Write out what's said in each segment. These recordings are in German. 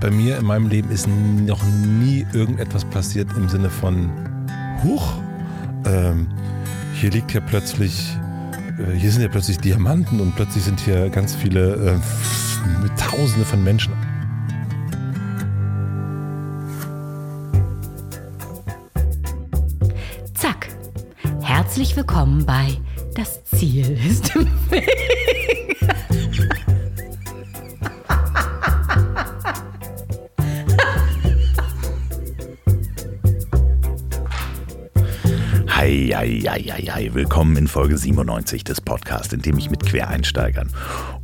bei mir in meinem Leben ist noch nie irgendetwas passiert im Sinne von Huch, ähm, hier liegt ja plötzlich, äh, hier sind ja plötzlich Diamanten und plötzlich sind hier ganz viele, äh, Tausende von Menschen. Zack. Herzlich willkommen bei Das Ziel ist im Weg. Hei. Willkommen in Folge 97 des Podcasts, in dem ich mit Quereinsteigern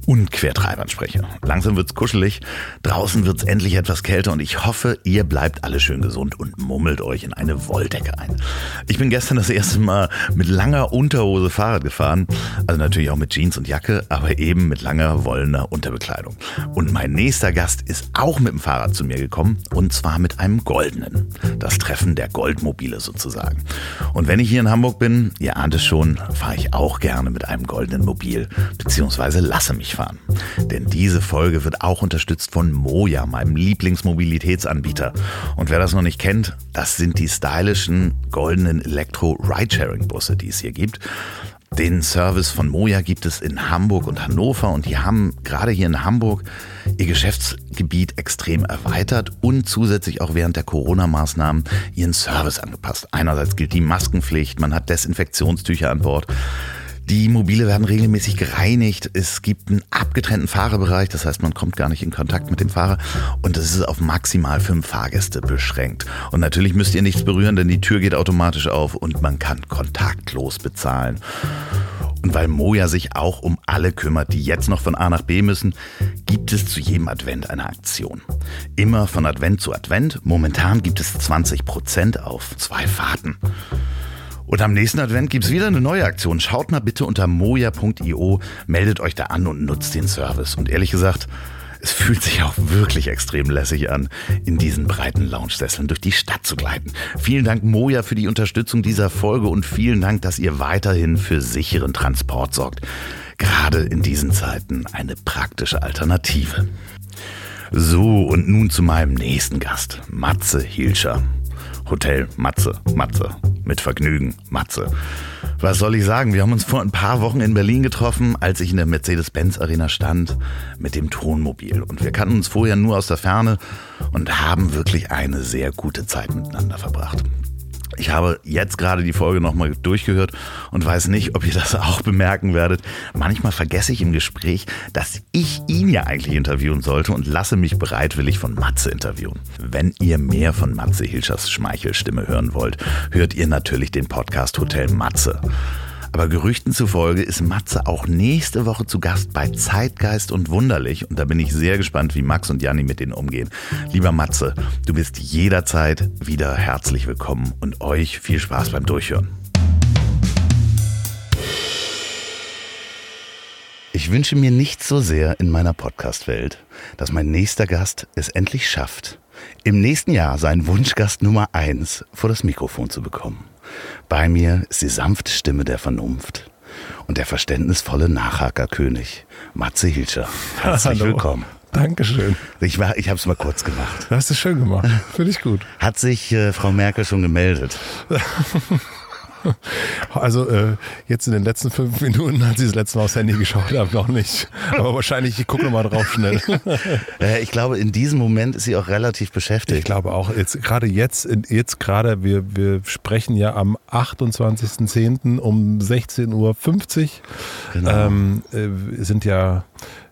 und Quertreibern spreche. Langsam wird's kuschelig, draußen wird's endlich etwas kälter und ich hoffe, ihr bleibt alle schön gesund und mummelt euch in eine Wolldecke ein. Ich bin gestern das erste Mal mit langer Unterhose Fahrrad gefahren, also natürlich auch mit Jeans und Jacke, aber eben mit langer wollener Unterbekleidung. Und mein nächster Gast ist auch mit dem Fahrrad zu mir gekommen und zwar mit einem goldenen. Das Treffen der Goldmobile sozusagen. Und wenn ich hier in Hamburg bin, ihr ahnt es schon, fahre ich auch gerne mit einem goldenen Mobil, beziehungsweise lasse mich fahren. Denn diese Folge wird auch unterstützt von Moja, meinem Lieblingsmobilitätsanbieter. Und wer das noch nicht kennt, das sind die stylischen goldenen Elektro-Ridesharing-Busse, die es hier gibt. Den Service von Moja gibt es in Hamburg und Hannover und die haben gerade hier in Hamburg ihr Geschäftsgebiet extrem erweitert und zusätzlich auch während der Corona-Maßnahmen ihren Service angepasst. Einerseits gilt die Maskenpflicht, man hat Desinfektionstücher an Bord. Die Mobile werden regelmäßig gereinigt. Es gibt einen abgetrennten Fahrerbereich, das heißt, man kommt gar nicht in Kontakt mit dem Fahrer und es ist auf maximal fünf Fahrgäste beschränkt. Und natürlich müsst ihr nichts berühren, denn die Tür geht automatisch auf und man kann kontaktlos bezahlen. Und weil Moja sich auch um alle kümmert, die jetzt noch von A nach B müssen, gibt es zu jedem Advent eine Aktion. Immer von Advent zu Advent. Momentan gibt es 20% auf zwei Fahrten. Und am nächsten Advent gibt es wieder eine neue Aktion. Schaut mal bitte unter moja.io, meldet euch da an und nutzt den Service. Und ehrlich gesagt, es fühlt sich auch wirklich extrem lässig an, in diesen breiten Lounge-Sesseln durch die Stadt zu gleiten. Vielen Dank, Moja, für die Unterstützung dieser Folge und vielen Dank, dass ihr weiterhin für sicheren Transport sorgt. Gerade in diesen Zeiten eine praktische Alternative. So, und nun zu meinem nächsten Gast, Matze Hilscher. Hotel Matze, Matze. Mit Vergnügen, Matze. Was soll ich sagen? Wir haben uns vor ein paar Wochen in Berlin getroffen, als ich in der Mercedes-Benz Arena stand mit dem Tonmobil. Und wir kannten uns vorher nur aus der Ferne und haben wirklich eine sehr gute Zeit miteinander verbracht. Ich habe jetzt gerade die Folge nochmal durchgehört und weiß nicht, ob ihr das auch bemerken werdet. Manchmal vergesse ich im Gespräch, dass ich ihn ja eigentlich interviewen sollte und lasse mich bereitwillig von Matze interviewen. Wenn ihr mehr von Matze Hilschers Schmeichelstimme hören wollt, hört ihr natürlich den Podcast Hotel Matze. Aber Gerüchten zufolge ist Matze auch nächste Woche zu Gast bei Zeitgeist und Wunderlich. Und da bin ich sehr gespannt, wie Max und Janni mit denen umgehen. Lieber Matze, du bist jederzeit wieder herzlich willkommen und euch viel Spaß beim Durchhören. Ich wünsche mir nicht so sehr in meiner Podcast-Welt, dass mein nächster Gast es endlich schafft, im nächsten Jahr seinen Wunschgast Nummer eins vor das Mikrofon zu bekommen. Bei mir ist die sanfte Stimme der Vernunft und der verständnisvolle Nachhakerkönig, Matze Hilscher. Herzlich Hallo. willkommen. Dankeschön. Ich, war- ich habe es mal kurz gemacht. Du hast es schön gemacht. Finde ich gut. Hat sich äh, Frau Merkel schon gemeldet? Also äh, jetzt in den letzten fünf Minuten, als ich das letzte Mal aufs Handy geschaut habe, noch nicht. Aber wahrscheinlich, ich gucke nochmal drauf schnell. Äh, ich glaube, in diesem Moment ist sie auch relativ Ich beschäftigt. glaube auch, jetzt gerade jetzt, jetzt gerade, wir, wir sprechen ja am 28.10. um 16.50 Uhr. Genau. Ähm, äh, sind ja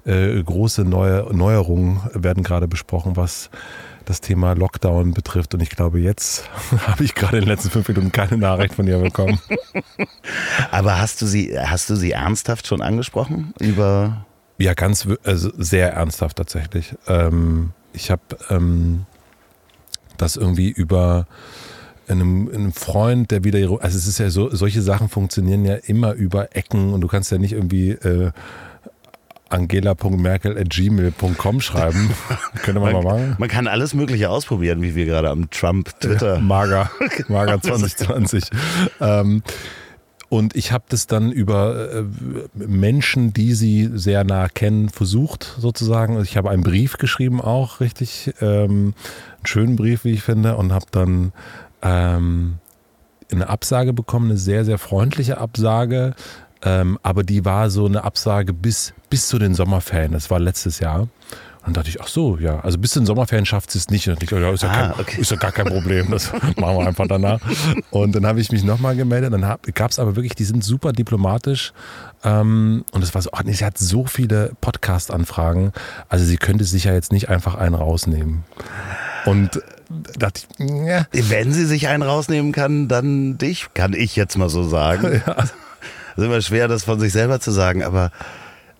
äh, große Neu Neuerungen, werden gerade besprochen, was das Thema Lockdown betrifft. Und ich glaube, jetzt habe ich gerade in den letzten fünf Minuten keine Nachricht von ihr bekommen. Aber hast du sie, hast du sie ernsthaft schon angesprochen über? Ja, ganz, also sehr ernsthaft tatsächlich. Ähm, ich habe ähm, das irgendwie über einem, einem Freund, der wieder, also es ist ja so, solche Sachen funktionieren ja immer über Ecken und du kannst ja nicht irgendwie äh, angela.merkel.gmail.com schreiben. Könnte man mal machen. Man kann alles Mögliche ausprobieren, wie wir gerade am Trump Twitter. Mager, Mager 2020. ähm, Und ich habe das dann über äh, Menschen, die sie sehr nah kennen, versucht sozusagen. Ich habe einen Brief geschrieben auch, richtig, ähm, einen schönen Brief, wie ich finde, und habe dann ähm, eine Absage bekommen, eine sehr, sehr freundliche Absage. Ähm, aber die war so eine Absage bis, bis zu den Sommerferien. Das war letztes Jahr. Und dann dachte ich, ach so, ja, also bis zu den Sommerferien schafft sie es nicht. Und ich dachte, ja, ist, ja Ah, kein, okay. ist ja gar kein Problem, das machen wir einfach danach. Und dann habe ich mich nochmal gemeldet. Dann gab es aber wirklich, die sind super diplomatisch. Ähm, und es war so, ach nee, sie hat so viele Podcast-Anfragen. Also sie könnte sich ja jetzt nicht einfach einen rausnehmen. Und da dachte ich, ja, Wenn sie sich einen rausnehmen kann, dann dich, kann ich jetzt mal so sagen. ja. Ist immer schwer, das von sich selber zu sagen, aber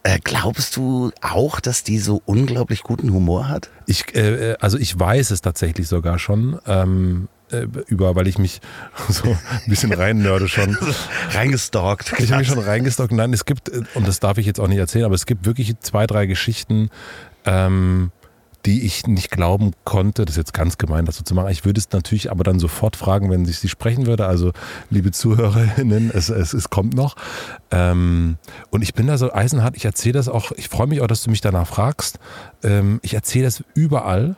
äh, glaubst du auch, dass die so unglaublich guten Humor hat? Ich, äh, also ich weiß es tatsächlich sogar schon. Ähm, äh, über, weil ich mich so ein bisschen reinnörde schon. Reingestalkt. Ich habe mich schon reingestockt. Nein, es gibt, äh, und das darf ich jetzt auch nicht erzählen, aber es gibt wirklich zwei, drei Geschichten, ähm, die ich nicht glauben konnte. Das ist jetzt ganz gemein, das so zu machen. Ich würde es natürlich aber dann sofort fragen, wenn ich sie sprechen würde. Also, liebe Zuhörerinnen, es, es, es kommt noch. Ähm, und ich bin da so eisenhart. Ich erzähle das auch. Ich freue mich auch, dass du mich danach fragst. Ähm, ich erzähle das überall.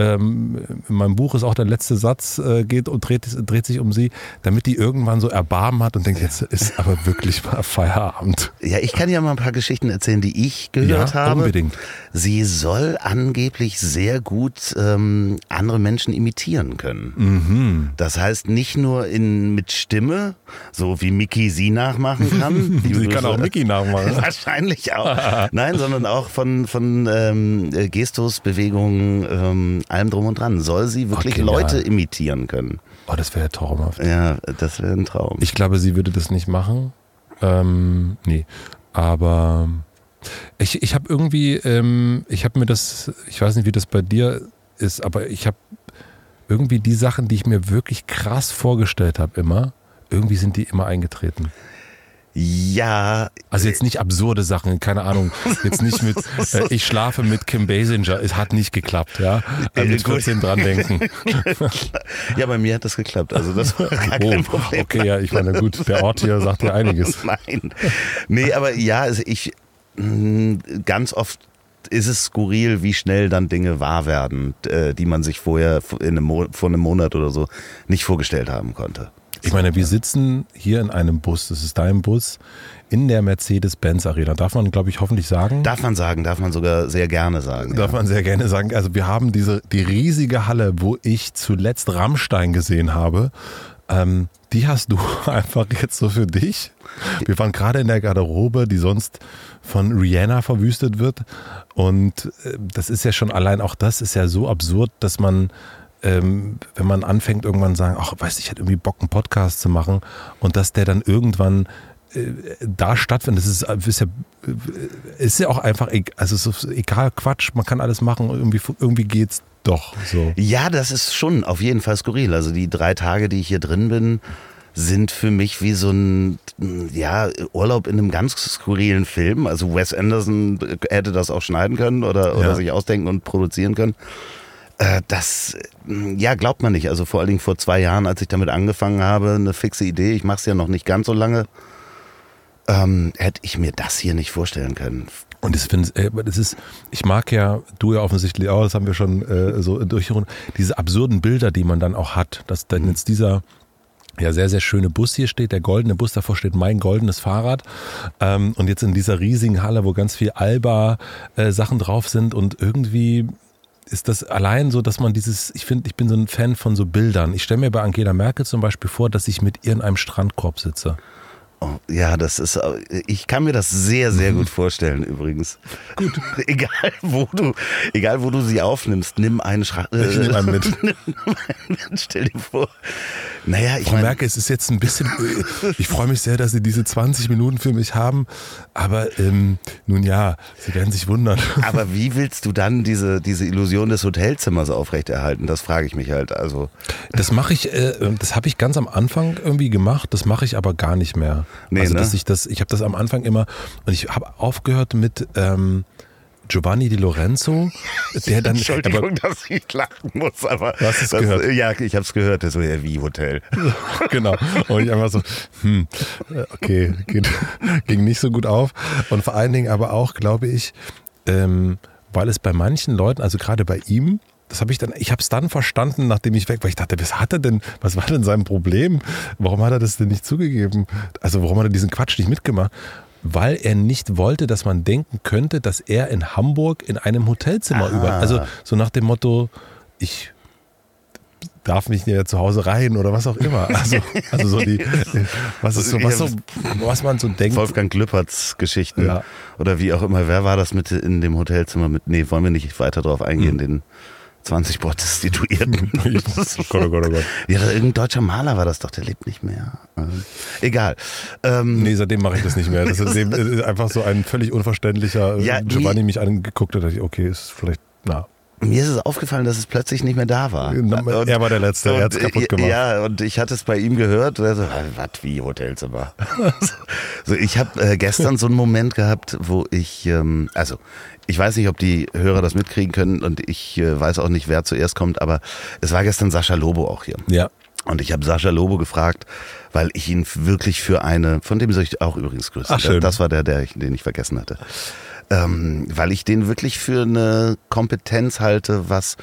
Ähm, in meinem Buch ist auch der letzte Satz, äh, geht und dreht, dreht sich um sie, damit die irgendwann so Erbarmen hat und denkt, jetzt ist aber wirklich mal Feierabend. Ja, ich kann ja mal ein paar Geschichten erzählen, die ich gehört Ja, habe. unbedingt. Sie soll angeblich sehr gut ähm, andere Menschen imitieren können. Mhm. Das heißt nicht nur in mit Stimme, so wie Mickey sie nachmachen kann. Sie kann auch Mickey nachmachen. Wahrscheinlich auch. Nein, sondern auch von, von ähm, äh, Gestus, Bewegungen, ähm, allem drum und dran. Soll sie wirklich genial. Leute imitieren können? Oh, das wäre traumhaft. Ja, das wäre ein Traum. Ich glaube, sie würde das nicht machen. Ähm, nee. Aber ich, ich habe irgendwie, ähm, ich habe mir das, ich weiß nicht, wie das bei dir ist, aber ich habe irgendwie die Sachen, die ich mir wirklich krass vorgestellt habe, immer, irgendwie sind die immer eingetreten. Ja, Also jetzt nicht absurde Sachen, keine Ahnung. Jetzt nicht mit, äh, ich schlafe mit Kim Basinger, es hat nicht geklappt, ja. Äh, Mit gut. 14 dran denken. ja, bei mir hat das geklappt. Also das war gar Oh, kein Problem. okay, ja, ich meine, gut, der Ort hier sagt ja einiges. Nein. Nee, aber ja, also ich mh, ganz oft ist es skurril, wie schnell dann Dinge wahr werden, äh, die man sich vorher in einem Mo vor einem Monat oder so nicht vorgestellt haben konnte. Ich meine, wir sitzen hier in einem Bus, das ist dein Bus, in der Mercedes-Benz Arena. Darf man, glaube ich, hoffentlich sagen? Darf man sagen, darf man sogar sehr gerne sagen. Darf ja. man sehr gerne sagen. Also wir haben diese, die riesige Halle, wo ich zuletzt Rammstein gesehen habe. Ähm, die hast du einfach jetzt so für dich. Wir waren gerade in der Garderobe, die sonst von Rihanna verwüstet wird. Und äh, das ist ja schon allein auch das ist ja so absurd, dass man, ähm, wenn man anfängt, irgendwann sagen, ach, weißt du, ich hätte irgendwie Bock, einen Podcast zu machen und dass der dann irgendwann äh, da stattfindet, das ist, ist ja äh, ist ja auch einfach, egal, also egal, Quatsch, man kann alles machen, irgendwie, irgendwie geht's doch so. Ja, das ist schon auf jeden Fall skurril. Also die drei Tage, die ich hier drin bin, sind für mich wie so ein ja, Urlaub in einem ganz skurrilen Film. Also Wes Anderson hätte das auch schneiden können oder, oder Ja. sich ausdenken und produzieren können. Äh, Das, äh, ja, glaubt man nicht. Also vor allen Dingen vor zwei Jahren, als ich damit angefangen habe, eine fixe Idee, ich mache es ja noch nicht ganz so lange, ähm, hätte ich mir das hier nicht vorstellen können. Und das finde ich, das ist, ich mag ja, du ja offensichtlich auch, das haben wir schon äh, so durchgerundet, diese absurden Bilder, die man dann auch hat, dass dann jetzt dieser ja sehr, sehr schöne Bus hier steht, der goldene Bus, davor steht mein goldenes Fahrrad ähm, und jetzt in dieser riesigen Halle, wo ganz viel Alba-Sachen drauf sind und irgendwie ist das allein so, dass man dieses, ich finde, ich bin so ein Fan von so Bildern. Ich stelle mir bei Angela Merkel zum Beispiel vor, dass ich mit ihr in einem Strandkorb sitze. Oh, ja, das ist, äh, ich kann mir das sehr, sehr gut vorstellen übrigens. Gut. egal wo du, egal wo du sie aufnimmst, nimm einen Schra Ich nehme einen mit. Stell dir vor. Naja, ich Frau meine, Merkel, es ist jetzt ein bisschen, ich freue mich sehr, dass Sie diese 20 Minuten für mich haben, aber ähm, nun ja, Sie werden sich wundern. aber wie willst du dann diese, diese Illusion des Hotelzimmers aufrechterhalten? Das frage ich mich halt. Also, Das mache ich, äh, das habe ich ganz am Anfang irgendwie gemacht, das mache ich aber gar nicht mehr. Nee, also ne? dass ich das, ich habe das am Anfang immer und ich habe aufgehört mit ähm, Giovanni Di Lorenzo, der dann. Entschuldigung, aber, dass ich lachen muss, aber. Du hast es das, gehört. Ja, ich habe es gehört, das so ja wie Hotel. genau. Und ich einfach so, hm, okay, geht, ging nicht so gut auf. Und vor allen Dingen aber auch, glaube ich, ähm, weil es bei manchen Leuten, also gerade bei ihm, das habe ich dann, ich habe es dann verstanden, nachdem ich weg war. Ich dachte, was hat er denn, was war denn sein Problem? Warum hat er das denn nicht zugegeben? Also warum hat er diesen Quatsch nicht mitgemacht? Weil er nicht wollte, dass man denken könnte, dass er in Hamburg in einem Hotelzimmer Ah. über, also so nach dem Motto, ich darf nicht mehr zu Hause rein oder was auch immer. Also, also so die, was ist so, was so, was man so denkt. Wolfgang Glüpperts Geschichten. Ja. Oder wie auch immer. Wer war das mit in dem Hotelzimmer mit? Nee, wollen wir nicht weiter drauf eingehen, den 20 Prostituierten. Gott, oh Gott, oh Gott. Ja, irgendein deutscher Maler war das doch, der lebt nicht mehr. Ähm, Egal. Ähm, Nee, seitdem mache ich das nicht mehr. Das ist eben äh, einfach so ein völlig unverständlicher äh, Ja, Giovanni mich angeguckt hat, dachte ich, okay, ist vielleicht, na. Mir ist es aufgefallen, dass es plötzlich nicht mehr da war. Er war der Letzte, er hat's und, kaputt gemacht. Ja, und ich hatte es bei ihm gehört. Und er so, was wie Hotelzimmer? so, ich habe äh, gestern so einen Moment gehabt, wo ich, ähm, also ich weiß nicht, ob die Hörer das mitkriegen können und ich äh, weiß auch nicht, wer zuerst kommt, aber es war gestern Sascha Lobo auch hier. Ja. Und ich habe Sascha Lobo gefragt, weil ich ihn wirklich für eine, von dem soll ich auch übrigens grüßen. Ach, schön. Das war der, der ich, den ich vergessen hatte. Ähm, weil ich den wirklich für eine Kompetenz halte, was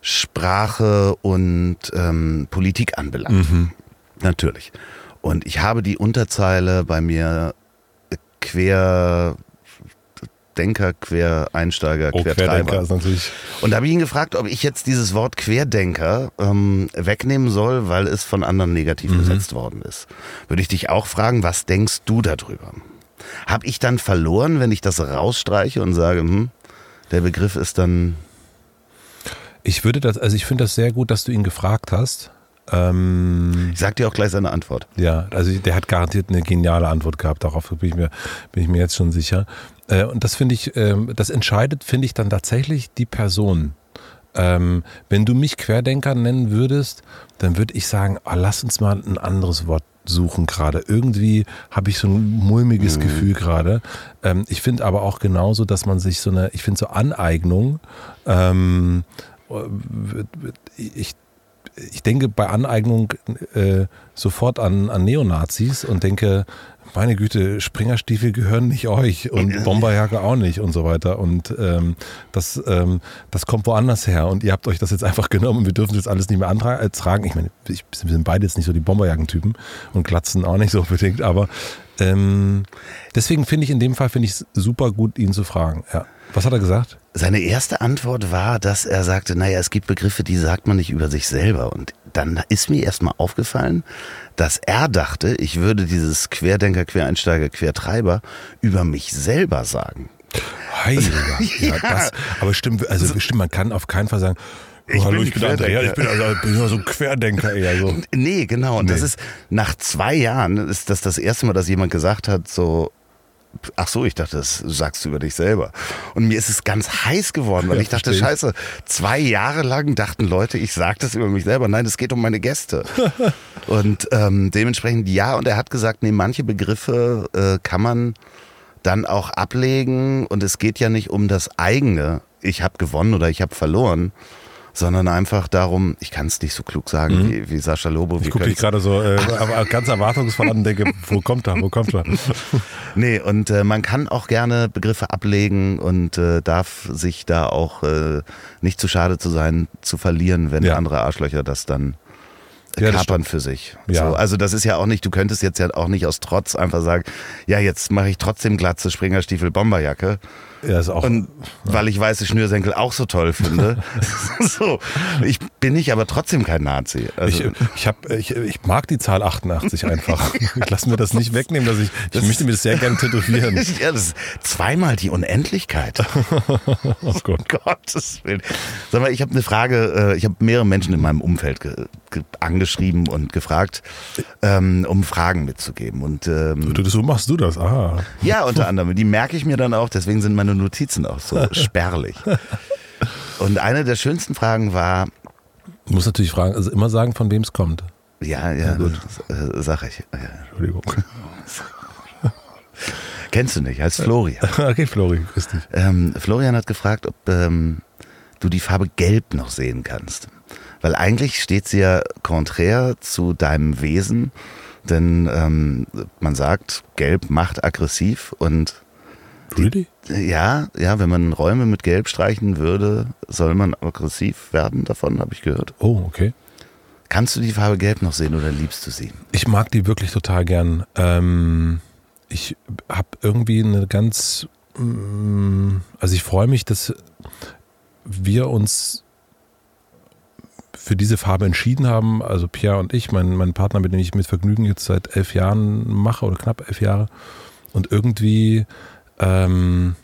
Sprache und ähm, Politik anbelangt. Mhm. Natürlich. Und ich habe die Unterzeile bei mir quer Denker, Quereinsteiger, Oh, Quertreiber. Querdenker ist natürlich. Und da habe ich ihn gefragt, ob ich jetzt dieses Wort Querdenker ähm, wegnehmen soll, weil es von anderen negativ Mhm. besetzt worden ist. Würde ich dich auch fragen, was denkst du darüber? Habe ich dann verloren, wenn ich das rausstreiche und sage, hm, der Begriff ist dann Ich würde das, also ich finde das sehr gut, dass du ihn gefragt hast. Ähm, Ich sag dir auch gleich seine Antwort. Ja, also der hat garantiert eine geniale Antwort gehabt, darauf bin ich mir, bin ich mir jetzt schon sicher. Äh, und das finde ich, ähm, das entscheidet, finde ich dann tatsächlich die Person. Ähm, wenn du mich Querdenker nennen würdest, dann würde ich sagen, ah, lass uns mal ein anderes Wort suchen gerade. Irgendwie habe ich so ein mulmiges Gefühl gerade. Ähm, ich finde aber auch genauso, dass man sich so eine, ich finde so Aneignung, ähm, ich ich denke bei Aneignung äh, sofort an, an Neonazis und denke, meine Güte, Springerstiefel gehören nicht euch und Bomberjacke auch nicht und so weiter. Und ähm, das, ähm, das kommt woanders her und ihr habt euch das jetzt einfach genommen und wir dürfen das alles nicht mehr antra- äh, tragen. Ich meine, ich, wir sind beide jetzt nicht so die Bomberjackentypen und Glatzen auch nicht so unbedingt, aber ähm, deswegen finde ich in dem Fall finde ich es super gut, ihn zu fragen. Ja. Was hat er gesagt? Seine erste Antwort war, dass er sagte, naja, es gibt Begriffe, die sagt man nicht über sich selber. Und dann ist mir erstmal aufgefallen, dass er dachte, ich würde dieses Querdenker, Quereinsteiger, Quertreiber über mich selber sagen. Heiliger. Ja, das, aber stimmt, also stimmt, man kann auf keinen Fall sagen, oh, Ich hallo, bin ich bin. Andrea, ich bin, also, bin ja so ein Querdenker eher so. Nee, genau. Und das Nee. ist nach zwei Jahren ist das das erste Mal, dass jemand gesagt hat, so, ach so, ich dachte, das sagst du über dich selber. Und mir ist es ganz heiß geworden, weil Ja, ich dachte, verstehe scheiße, zwei Jahre lang dachten Leute, ich sag das über mich selber. Nein, es geht um meine Gäste. und ähm, dementsprechend ja. Und er hat gesagt, nee, manche Begriffe äh, kann man dann auch ablegen. Und es geht ja nicht um das eigene, ich habe gewonnen oder ich habe verloren. Sondern einfach darum, ich kann es nicht so klug sagen wie, wie Sascha Lobo. Mhm. Ich gucke dich gerade so äh, ganz erwartungsvoll an und denke, wo kommt er, wo kommt er? Nee, und äh, man kann auch gerne Begriffe ablegen und äh, darf sich da auch äh, nicht zu schade zu sein, zu verlieren, wenn Ja. andere Arschlöcher das dann Ja, das kapern für sich. Ja. So, also das ist ja auch nicht, du könntest jetzt ja auch nicht aus Trotz einfach sagen, ja, jetzt mache ich trotzdem Glatze, Springerstiefel, Bomberjacke. Ja, ist auch. Und weil ich weiße Schnürsenkel auch so toll finde. so, ich bin ich aber trotzdem kein Nazi. Also, ich, ich, hab, ich, ich mag die Zahl 88 einfach. Ich lass mir das nicht wegnehmen, dass ich, ich möchte mir das sehr gerne tätowieren. ja, das ist zweimal die Unendlichkeit. Oh Gott. Gottes Willen. Sag mal, ich habe eine Frage. äh, Ich habe mehrere Menschen in meinem Umfeld ge ge angeschrieben und gefragt, ähm, um Fragen mitzugeben. Und ähm, so machst du das, ah. ja, unter anderem. Die merke ich mir dann auch. Deswegen sind meine Notizen auch so spärlich. Und eine der schönsten Fragen war, Du musst natürlich fragen, also immer sagen, von wem es kommt. ja, ja, gut. äh, sag ich. Ja. Entschuldigung. Kennst du nicht, heißt Florian. okay, Flori, grüß dich. Ähm, Florian hat gefragt, ob ähm, du die Farbe Gelb noch sehen kannst. Weil eigentlich steht sie ja konträr zu deinem Wesen, denn ähm, man sagt, Gelb macht aggressiv und Really? ja, ja, wenn man Räume mit Gelb streichen würde, soll man aggressiv werden. Davon habe ich gehört. Oh, okay. Kannst du die Farbe Gelb noch sehen oder liebst du sie? Ich mag die wirklich total gern. Ähm, ich habe irgendwie eine ganz, mm, also ich freue mich, dass wir uns für diese Farbe entschieden haben. Also Pierre und ich, mein, mein Partner, mit dem ich mit Vergnügen jetzt seit elf Jahren mache oder knapp elf Jahre. Und irgendwie ähm,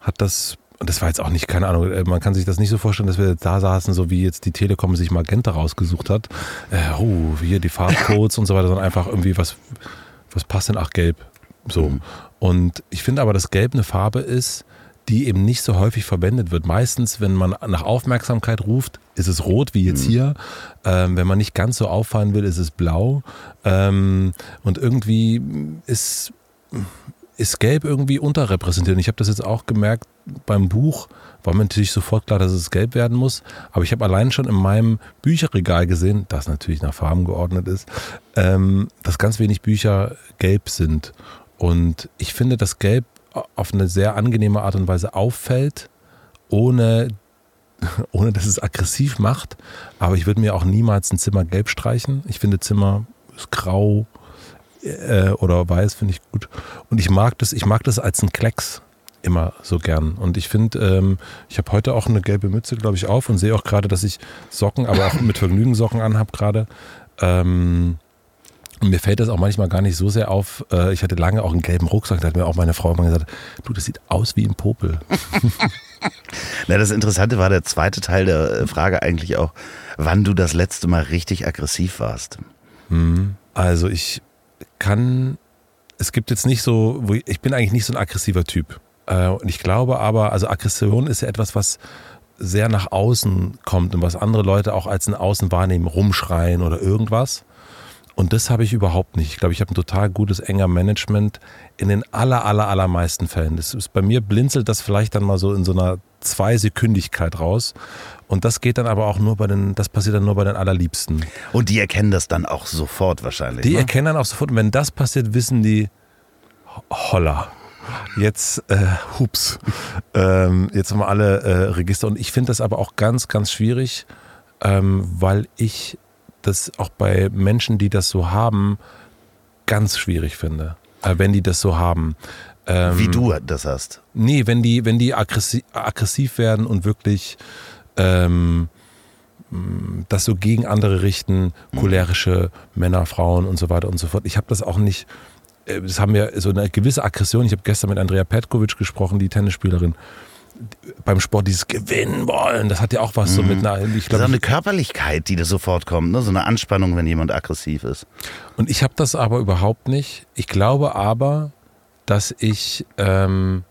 hat das, und das war jetzt auch nicht, keine Ahnung, äh, man kann sich das nicht so vorstellen, dass wir da saßen, so wie jetzt die Telekom sich Magenta rausgesucht hat. Äh, oh, hier die Farbcodes und so weiter, sondern einfach irgendwie, was, was passt denn? Ach, gelb. So. Mhm. Und ich finde aber, dass Gelb eine Farbe ist, die eben nicht so häufig verwendet wird. Meistens, wenn man nach Aufmerksamkeit ruft, ist es rot, wie jetzt hier. Ähm, wenn man nicht ganz so auffallen will, ist es blau. Ähm, und irgendwie ist, ist Gelb irgendwie unterrepräsentiert. Und ich habe das jetzt auch gemerkt beim Buch, war mir natürlich sofort klar, dass es gelb werden muss. Aber ich habe allein schon in meinem Bücherregal gesehen, das natürlich nach Farben geordnet ist, ähm, dass ganz wenig Bücher gelb sind. Und ich finde, dass Gelb auf eine sehr angenehme Art und Weise auffällt, ohne, ohne dass es aggressiv macht. Aber ich würde mir auch niemals ein Zimmer gelb streichen. Ich finde Zimmer ist grau äh, oder weiß, finde ich gut. Und ich mag das, ich mag das als ein Klecks immer so gern. Und ich finde, ähm, ich habe heute auch eine gelbe Mütze, glaube ich, auf und sehe auch gerade, dass ich Socken, aber auch mit Vergnügen Socken anhab gerade. Ähm, und mir fällt das auch manchmal gar nicht so sehr auf. Äh, Ich hatte lange auch einen gelben Rucksack, da hat mir auch meine Frau immer gesagt, du, das sieht aus wie ein Popel. Na, das Interessante war der zweite Teil der äh, Frage eigentlich auch, wann du das letzte Mal richtig aggressiv warst. Also ich kann, es gibt jetzt nicht so, ich bin eigentlich nicht so ein aggressiver Typ. Äh, Und ich glaube aber, also Aggression ist ja etwas, was sehr nach außen kommt und was andere Leute auch als ein Außen wahrnehmen, rumschreien oder irgendwas. Und das habe ich überhaupt nicht. Ich glaube, ich habe ein total gutes, enger Management in den aller, aller, allermeisten Fällen. Das ist, bei mir blinzelt das vielleicht dann mal so in so einer Zweisekündigkeit raus. Und das geht dann aber auch nur bei den, das passiert dann nur bei den Allerliebsten. Und die erkennen das dann auch sofort wahrscheinlich. Die ne? erkennen dann auch sofort, und wenn das passiert, wissen die, holla. Jetzt, äh, hups, ähm, jetzt haben wir alle äh, Register. Und ich finde das aber auch ganz, ganz schwierig, ähm, weil ich das auch bei Menschen, die das so haben, ganz schwierig finde. Äh, wenn die das so haben. Ähm, Wie du das hast. Nee, wenn die, wenn die aggressiv, aggressiv werden und wirklich ähm, das so gegen andere richten, cholerische Männer, Frauen und so weiter und so fort. Ich habe das auch nicht, äh, das haben wir so eine gewisse Aggression. Ich habe gestern mit Andrea Petkovic gesprochen, die Tennisspielerin. Beim Sport dieses Gewinnen wollen, das hat ja auch was so mit einer, ich Das ist auch eine Körperlichkeit, die da sofort kommt, ne? so eine Anspannung, wenn jemand aggressiv ist. Und ich habe das aber überhaupt nicht. Ich glaube aber, dass ich, ähm,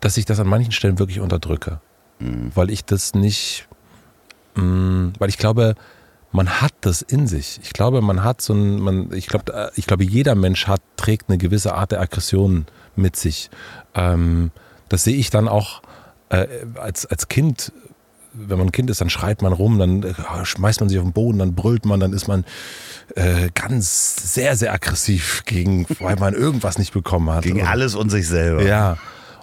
dass ich das an manchen Stellen wirklich unterdrücke. Weil ich das nicht, mh, weil ich glaube, man hat das in sich. Ich glaube, man hat so ein, man, ich glaube, äh, ich glaube, jeder Mensch hat, trägt eine gewisse Art der Aggression mit sich. Ähm, das sehe ich dann auch äh, als, als Kind wenn man ein Kind ist, dann schreit man rum, dann äh, schmeißt man sich auf den Boden, dann brüllt man, dann ist man äh, ganz sehr, sehr aggressiv gegen, weil man irgendwas nicht bekommen hat. Gegen Und- alles und sich selber. Ja.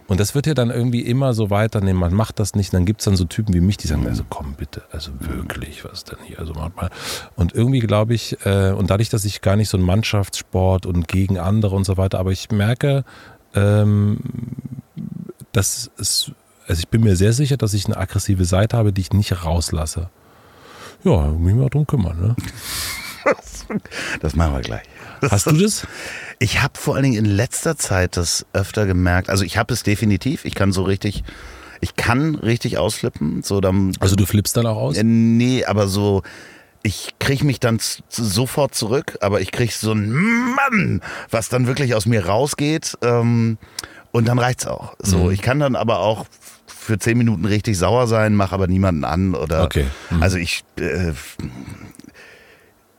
Und das wird ja dann irgendwie immer so weiternehmen. Man macht das nicht. Dann gibt es dann so Typen wie mich, die sagen, also komm bitte, also wirklich, was denn hier? Also mach mal. Und irgendwie glaube ich, äh, und dadurch, dass ich gar nicht so ein Mannschaftssport und gegen andere und so weiter, aber ich merke, ähm, dass es, also ich bin mir sehr sicher, dass ich eine aggressive Seite habe, die ich nicht rauslasse. Ja, muss ich mal drum kümmern. Ne? Das machen wir gleich. Hast du das? Ich habe vor allen Dingen in letzter Zeit das öfter gemerkt. Also ich habe es definitiv. Ich kann so richtig, ich kann richtig ausflippen. So dann, Also du flippst dann auch aus? Äh, nee, aber so, ich kriege mich dann sofort zurück, aber ich kriege so ein Mann, was dann wirklich aus mir rausgeht. Ähm, und dann reicht's auch. So, Mhm. ich kann dann aber auch für zehn Minuten richtig sauer sein, mache aber niemanden an oder. Okay. Mhm. Also ich. Äh,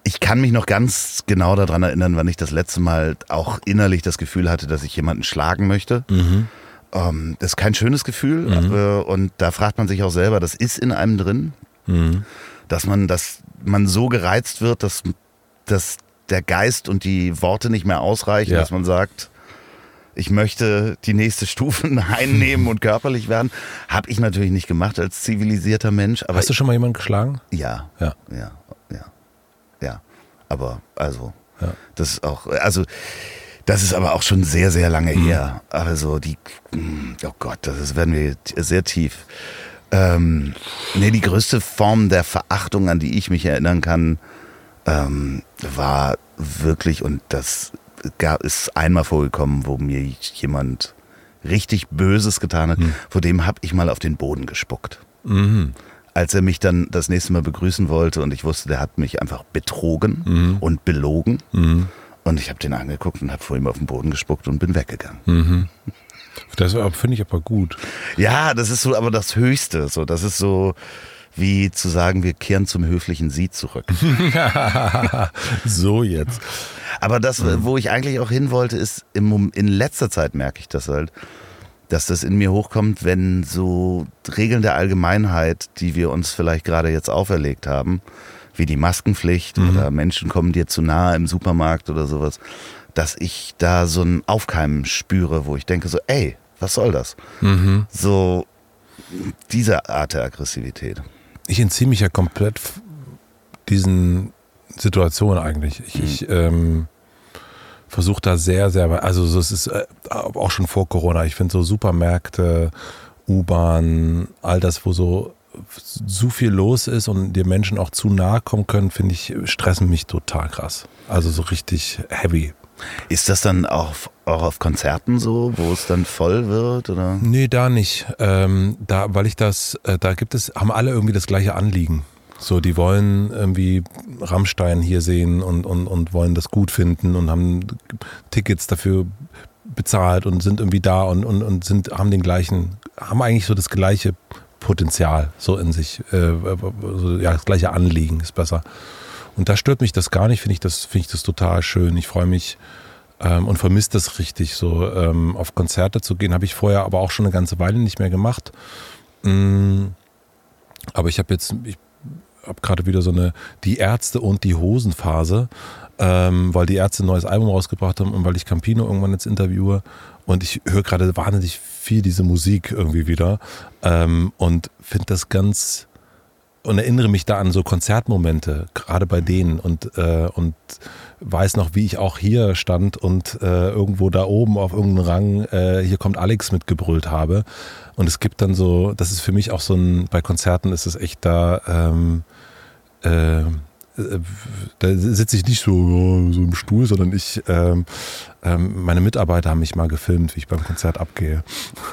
ich kann mich noch ganz genau daran erinnern, wann ich das letzte Mal auch innerlich das Gefühl hatte, dass ich jemanden schlagen möchte. Mhm. Ähm, das ist kein schönes Gefühl äh, und da fragt man sich auch selber, das ist in einem drin, Mhm. dass man, dass man so gereizt wird, dass, dass der Geist und die Worte nicht mehr ausreichen, Ja. dass man sagt, ich möchte die nächste Stufe einnehmen und körperlich werden. Habe ich natürlich nicht gemacht als zivilisierter Mensch, aber Hast du schon mal jemanden geschlagen? ja, Ja. ja, ja, ja. Aber also, Ja. das ist auch, also das ist aber auch schon sehr, sehr lange her. Also die, oh Gott, das ist, werden wir sehr tief. Ähm, nee, die größte Form der Verachtung, an die ich mich erinnern kann, ähm, war wirklich, und das gab, ist einmal vorgekommen, wo mir jemand richtig Böses getan hat, vor dem habe ich mal auf den Boden gespuckt Mhm. als er mich dann das nächste Mal begrüßen wollte und ich wusste, der hat mich einfach betrogen und belogen. Mhm. Und ich habe den angeguckt und habe vor ihm auf den Boden gespuckt und bin weggegangen. Mhm. Das finde ich aber gut. Ja, das ist so aber das Höchste. So, das ist so wie zu sagen, wir kehren zum höflichen Sie zurück. so jetzt. Aber das, wo ich eigentlich auch hin wollte, ist im, in letzter Zeit merke ich das halt, dass das in mir hochkommt, wenn so Regeln der Allgemeinheit, die wir uns vielleicht gerade jetzt auferlegt haben, wie die Maskenpflicht oder Menschen kommen dir zu nahe im Supermarkt oder sowas, dass ich da so ein Aufkeimen spüre, wo ich denke so, ey, was soll das? So diese Art der Aggressivität. Ich entziehe mich ja komplett diesen Situationen eigentlich. Ich, ich ähm, versuche da sehr, sehr, also so, es ist äh, auch schon vor Corona. Ich finde so Supermärkte, U-Bahn, all das, wo so so viel los ist und dir Menschen auch zu nahe kommen können, finde ich, stressen mich total krass. Also so richtig heavy. Ist das dann auch, auch auf Konzerten so, wo es dann voll wird? Oder? Nee, da nicht. Ähm, da, weil ich das, äh, da gibt es, haben alle irgendwie das gleiche Anliegen. So, die wollen irgendwie Rammstein hier sehen und, und, und wollen das gut finden und haben Tickets dafür bezahlt und sind irgendwie da und, und, und sind, haben den gleichen, haben eigentlich so das gleiche Potenzial so in sich, äh, so, ja, das gleiche Anliegen ist besser. Und da stört mich das gar nicht, finde ich das, finde ich das total schön. Ich freue mich ähm, und vermisse das richtig, so ähm, auf Konzerte zu gehen. Habe ich vorher aber auch schon eine ganze Weile nicht mehr gemacht. Mm, aber ich habe jetzt, ich habe gerade wieder so eine Die Ärzte und die Hosen Phase, ähm, weil die Ärzte ein neues Album rausgebracht haben und weil ich Campino irgendwann jetzt interviewe. Und ich höre gerade wahnsinnig viel diese Musik irgendwie wieder ähm, und finde das ganz und erinnere mich da an so Konzertmomente, gerade bei denen und, äh, und weiß noch, wie ich auch hier stand und äh, irgendwo da oben auf irgendeinem Rang, äh, hier kommt Alex mitgebrüllt habe. Und es gibt dann so, das ist für mich auch so ein, bei Konzerten ist es echt da, ähm, äh, da sitze ich nicht so, so im Stuhl, sondern ich, ähm, ähm, meine Mitarbeiter haben mich mal gefilmt, wie ich beim Konzert abgehe.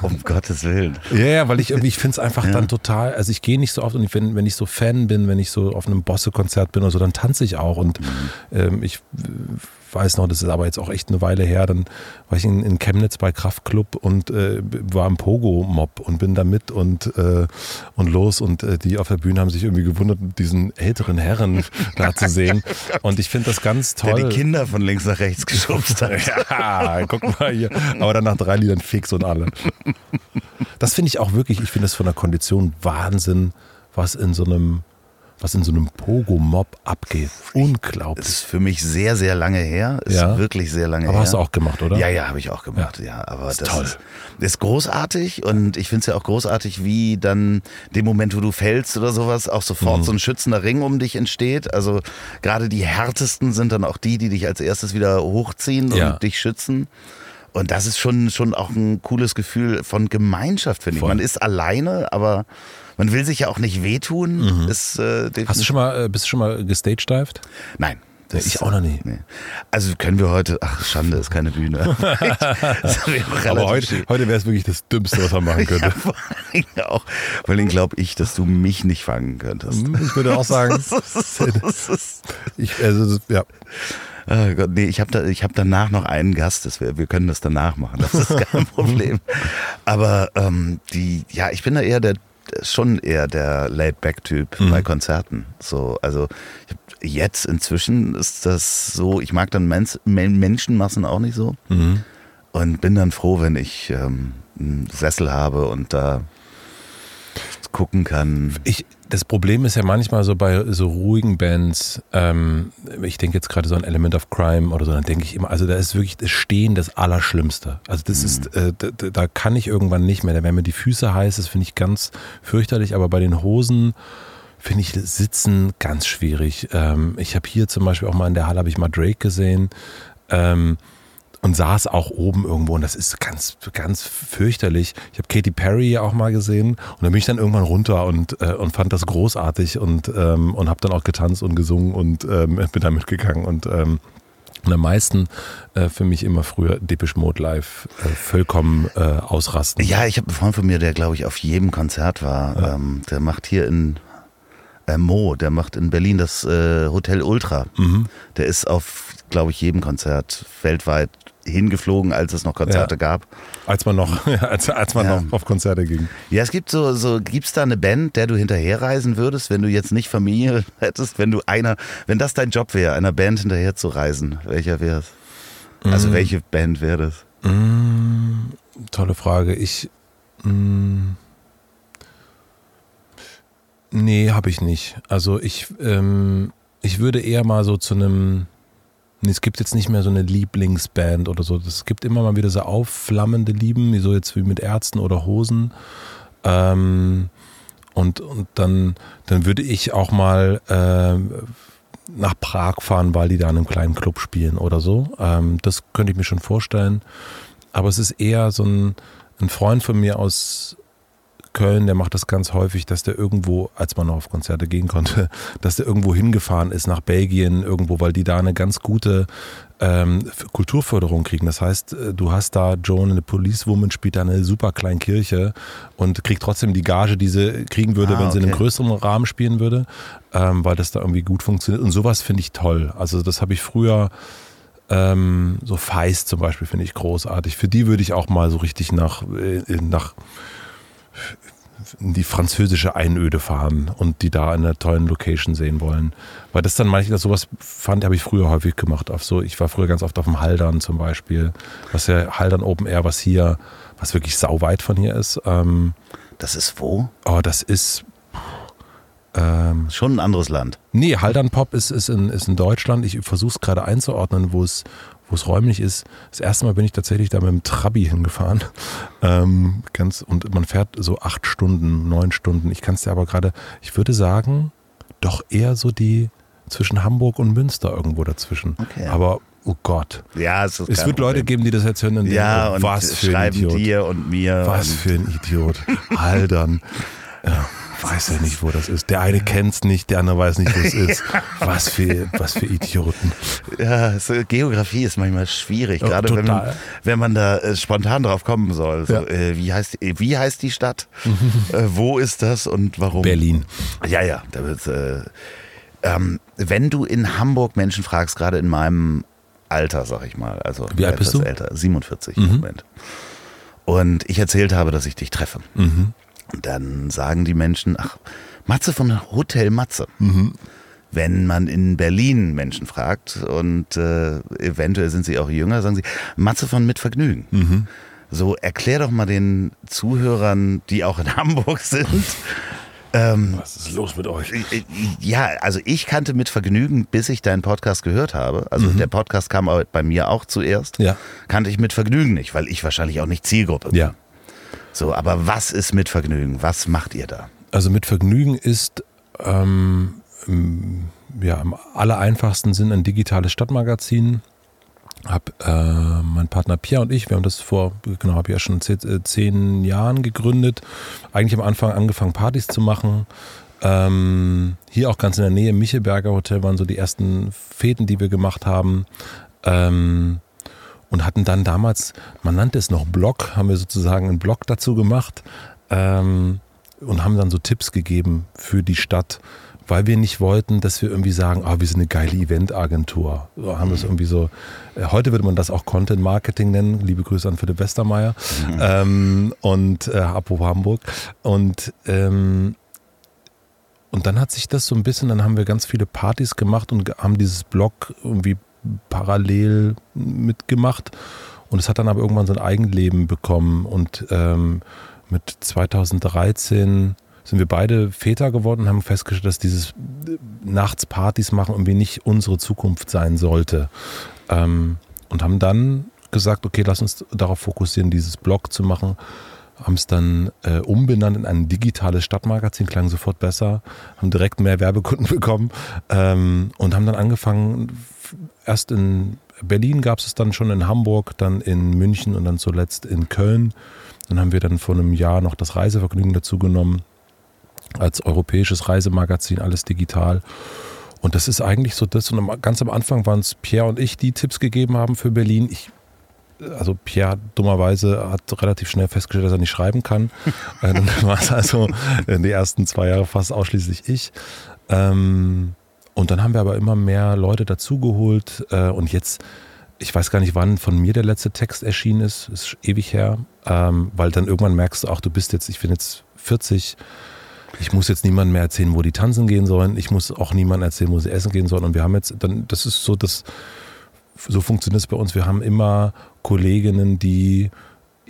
Um Gottes Willen. Ja, ja, weil ich irgendwie, ich finde es einfach Ja. dann total, also ich gehe nicht so oft und ich, wenn, wenn ich so Fan bin, wenn ich so auf einem Bosse-Konzert bin oder so, dann tanze ich auch und ähm, ich weiß noch, das ist aber jetzt auch echt eine Weile her, dann war ich in, in Chemnitz bei Kraftklub und äh, war im Pogo-Mob und bin da mit und, äh, und los und äh, die auf der Bühne haben sich irgendwie gewundert, diesen älteren Herren da zu sehen und ich finde das ganz Der toll. die Kinder von links nach rechts geschubst hat. Ja, guck mal hier. Aber dann nach drei Liedern fix und alle. Das finde ich auch wirklich, ich finde das von der Kondition Wahnsinn, was in so einem, was in so einem Pogo-Mob abgeht. Das Unglaublich. ist für mich sehr, sehr lange her. Ist Ja. wirklich sehr lange Aber her. hast du auch gemacht, oder? Ja, ja, habe ich auch gemacht. Ja, aber Ist das toll. Ist, ist großartig und ich finde es ja auch großartig, wie dann dem Moment, wo du fällst oder sowas, auch Mhm. sofort so ein schützender Ring um dich entsteht. Also gerade die härtesten sind dann auch die, die dich als erstes wieder hochziehen Ja. und dich schützen. Und das ist schon, schon auch ein cooles Gefühl von Gemeinschaft, finde ich. Man ist alleine, aber man will sich ja auch nicht wehtun. Ist, äh, Mhm. Hast du schon mal, äh, bist du schon mal gestagedived? Nein. Das ich auch noch nie. Nee. Also können wir heute, ach Schande, ist keine Bühne. Aber heute, heute wäre es wirklich das Dümmste, was man machen könnte. Ja, vor Dingen auch. Vor allem glaube ich, dass du mich nicht fangen könntest. Ich würde auch sagen, ich, also, ja. Oh Gott, nee, ich habe da, ich hab danach noch einen Gast, das wär, wir können das danach machen, das ist kein Problem. Aber ähm, die, ja, ich bin da eher der schon eher der Laid-Back-Typ Mhm. bei Konzerten. So, also jetzt inzwischen ist das so, ich mag dann Mens Men Menschenmassen auch nicht so Mhm. und bin dann froh, wenn ich ähm, einen Sessel habe und da gucken kann. Ich, das Problem ist ja manchmal so bei so ruhigen Bands, ähm, ich denke jetzt gerade so an Element of Crime oder so, dann denke ich immer, also da ist wirklich das Stehen das Allerschlimmste. Also das ist, äh, da, da- kann ich irgendwann nicht mehr. Da werden mir die Füße heiß, das finde ich ganz fürchterlich, aber bei den Hosen finde ich das Sitzen ganz schwierig. Ähm, ich habe hier zum Beispiel auch mal in der Halle, habe ich mal Drake gesehen. Ähm, und saß auch oben irgendwo und das ist ganz, ganz fürchterlich. Ich habe Katy Perry auch mal gesehen und dann bin ich dann irgendwann runter und, äh, und fand das großartig und, ähm, und habe dann auch getanzt und gesungen und ähm, bin da mitgegangen und ähm, und am meisten äh, für mich immer früher Depeche Mode live äh, vollkommen äh, ausrasten. Ja, ich habe einen Freund von mir, der glaube ich auf jedem Konzert war. Ähm, der macht hier in äh, Mo, der macht in Berlin das äh, Hotel Ultra. Mhm. Der ist auf, glaube ich, jedem Konzert weltweit hingeflogen, als es noch Konzerte Ja. gab. Als man noch, als, als man Ja. noch auf Konzerte ging. Ja, es gibt so, so gibt's da eine Band, der du hinterherreisen würdest, wenn du jetzt nicht Familie hättest, wenn du einer, wenn das dein Job wäre, einer Band hinterher zu reisen, welcher wäre es? Also welche Band wäre das? Mm, tolle Frage. Ich. Mm, nee, habe ich nicht. Also ich, ähm, ich würde eher mal so zu einem. Es gibt jetzt nicht mehr so eine Lieblingsband oder so. Es gibt immer mal wieder so aufflammende Lieben, wie so jetzt wie mit Ärzten oder Hosen. Ähm, und, und dann, dann würde ich auch mal ähm, nach Prag fahren, weil die da in einem kleinen Club spielen oder so. Ähm, das könnte ich mir schon vorstellen. Aber es ist eher so ein, ein Freund von mir aus Köln, der macht das ganz häufig, dass der irgendwo, als man noch auf Konzerte gehen konnte, dass der irgendwo hingefahren ist nach Belgien, irgendwo, weil die da eine ganz gute ähm, Kulturförderung kriegen. Das heißt, äh, du hast da Joan, eine Policewoman, spielt da eine super kleine Kirche und kriegt trotzdem die Gage, die sie kriegen würde, Ah, wenn sie in einem okay. größeren Rahmen spielen würde, ähm, weil das da irgendwie gut funktioniert. Und sowas finde ich toll. Also das habe ich früher ähm, so Feist zum Beispiel finde ich großartig. Für die würde ich auch mal so richtig nach, äh, nach in die französische Einöde fahren und die da in einer tollen Location sehen wollen. Weil das dann manchmal sowas fand, habe ich früher häufig gemacht. Auf so, ich war früher ganz oft auf dem Haldern zum Beispiel. Was ja Haldern Open Air, was hier, was wirklich sauweit von hier ist. Ähm, Das ist wo? oh, das ist ähm, Schon ein anderes Land. Nee, Haldern Pop ist, ist, in, ist in Deutschland. Ich versuche es gerade einzuordnen, wo es, wo es räumlich ist. Das erste Mal bin ich tatsächlich da mit dem Trabi hingefahren. Ähm, ganz, und man fährt so acht Stunden, neun Stunden. Ich kann es dir aber gerade, ich würde sagen, doch eher so die zwischen Hamburg und Münster irgendwo dazwischen. Okay. Aber, oh Gott. Ja, es Es wird Leute Problem. geben, die das jetzt hören und denken, Ja, und was für ein Idiot. dir und mir. Was für ein Idiot. Haldern. Ja, weiß ja nicht, wo das ist. Der eine kennt's nicht, der andere weiß nicht, wo es ist. Was für, was für Idioten. Ja, so, Geografie ist manchmal schwierig, Ja, gerade wenn, total. wenn man da äh, spontan drauf kommen soll. So, Ja. äh, wie, heißt, äh, wie heißt die Stadt? äh, wo ist das und warum? Berlin. Ja, ja. Da wird's, äh, ähm, wenn du in Hamburg Menschen fragst, gerade in meinem Alter, sag ich mal, also Wie alt bist du? älter, 47 im Moment. Und ich erzählt habe, dass ich dich treffe. Mhm. Dann sagen die Menschen, ach, Matze von Hotel Matze. Mhm. Wenn man in Berlin Menschen fragt und äh, eventuell sind sie auch jünger, sagen sie, Matze von Mit Vergnügen. Mhm. So, erklär doch mal den Zuhörern, die auch in Hamburg sind. ähm, Was ist los mit euch? äh, ja, also ich kannte Mit Vergnügen, bis ich deinen Podcast gehört habe. Also der Podcast kam bei mir auch zuerst. Mhm. Ja. Kannte ich Mit Vergnügen nicht, weil ich wahrscheinlich auch nicht Zielgruppe bin. Ja. So, aber was ist Mit Vergnügen? Was macht ihr da? Also mit Vergnügen ist ähm, ja am aller einfachsten Sinn ein digitales Stadtmagazin. Hab äh, mein Partner Pierre und ich, wir haben das vor, genau, habe ja schon zehn, äh, zehn Jahren gegründet. Eigentlich am Anfang angefangen, Partys zu machen. Ähm, hier auch ganz in der Nähe, Michelberger Hotel waren so die ersten Fäden, die wir gemacht haben. Ähm, und hatten dann damals, man nannte es noch Blog, haben wir sozusagen einen Blog dazu gemacht ähm, und haben dann so Tipps gegeben für die Stadt, weil wir nicht wollten, dass wir irgendwie sagen, ah, wir sind eine geile Eventagentur. So haben wir es irgendwie so. Äh, heute würde man das auch Content Marketing nennen. Liebe Grüße an Philipp Westermeier mhm. ähm, und äh, Apo Hamburg. Und ähm, und dann hat sich das so ein bisschen, dann haben wir ganz viele Partys gemacht und haben dieses Blog irgendwie parallel mitgemacht. Und es hat dann aber irgendwann so ein Eigenleben bekommen. Und ähm, mit 2013 sind wir beide Väter geworden und haben festgestellt, dass dieses nachts Partys machen irgendwie nicht unsere Zukunft sein sollte. Ähm, und haben dann gesagt, okay, lass uns darauf fokussieren, dieses Blog zu machen. Haben es dann äh, umbenannt in ein digitales Stadtmagazin, klang sofort besser, haben direkt mehr Werbekunden bekommen ähm, und haben dann angefangen, erst in Berlin gab es dann schon in Hamburg, dann in München und dann zuletzt in Köln. Dann haben wir dann vor einem Jahr noch das Reisevergnügen dazu genommen als europäisches Reisemagazin, alles digital. Und das ist eigentlich so das. Und ganz am Anfang waren es Pierre und ich, die Tipps gegeben haben für Berlin. Ich, also Pierre dummerweise hat relativ schnell festgestellt, dass er nicht schreiben kann. Äh, dann war es also in die ersten zwei Jahre fast ausschließlich ich. Ähm, und dann haben wir aber immer mehr Leute dazugeholt. Äh, und jetzt, ich weiß gar nicht, wann von mir der letzte Text erschienen ist. Ist ewig her. Ähm, weil dann irgendwann merkst du auch, du bist jetzt, ich bin jetzt 40 ich muss jetzt niemandem mehr erzählen, wo die tanzen gehen sollen. Ich muss auch niemandem erzählen, wo sie essen gehen sollen. Und wir haben jetzt, dann, das ist so, dass so funktioniert es bei uns. Wir haben immer Kolleginnen, die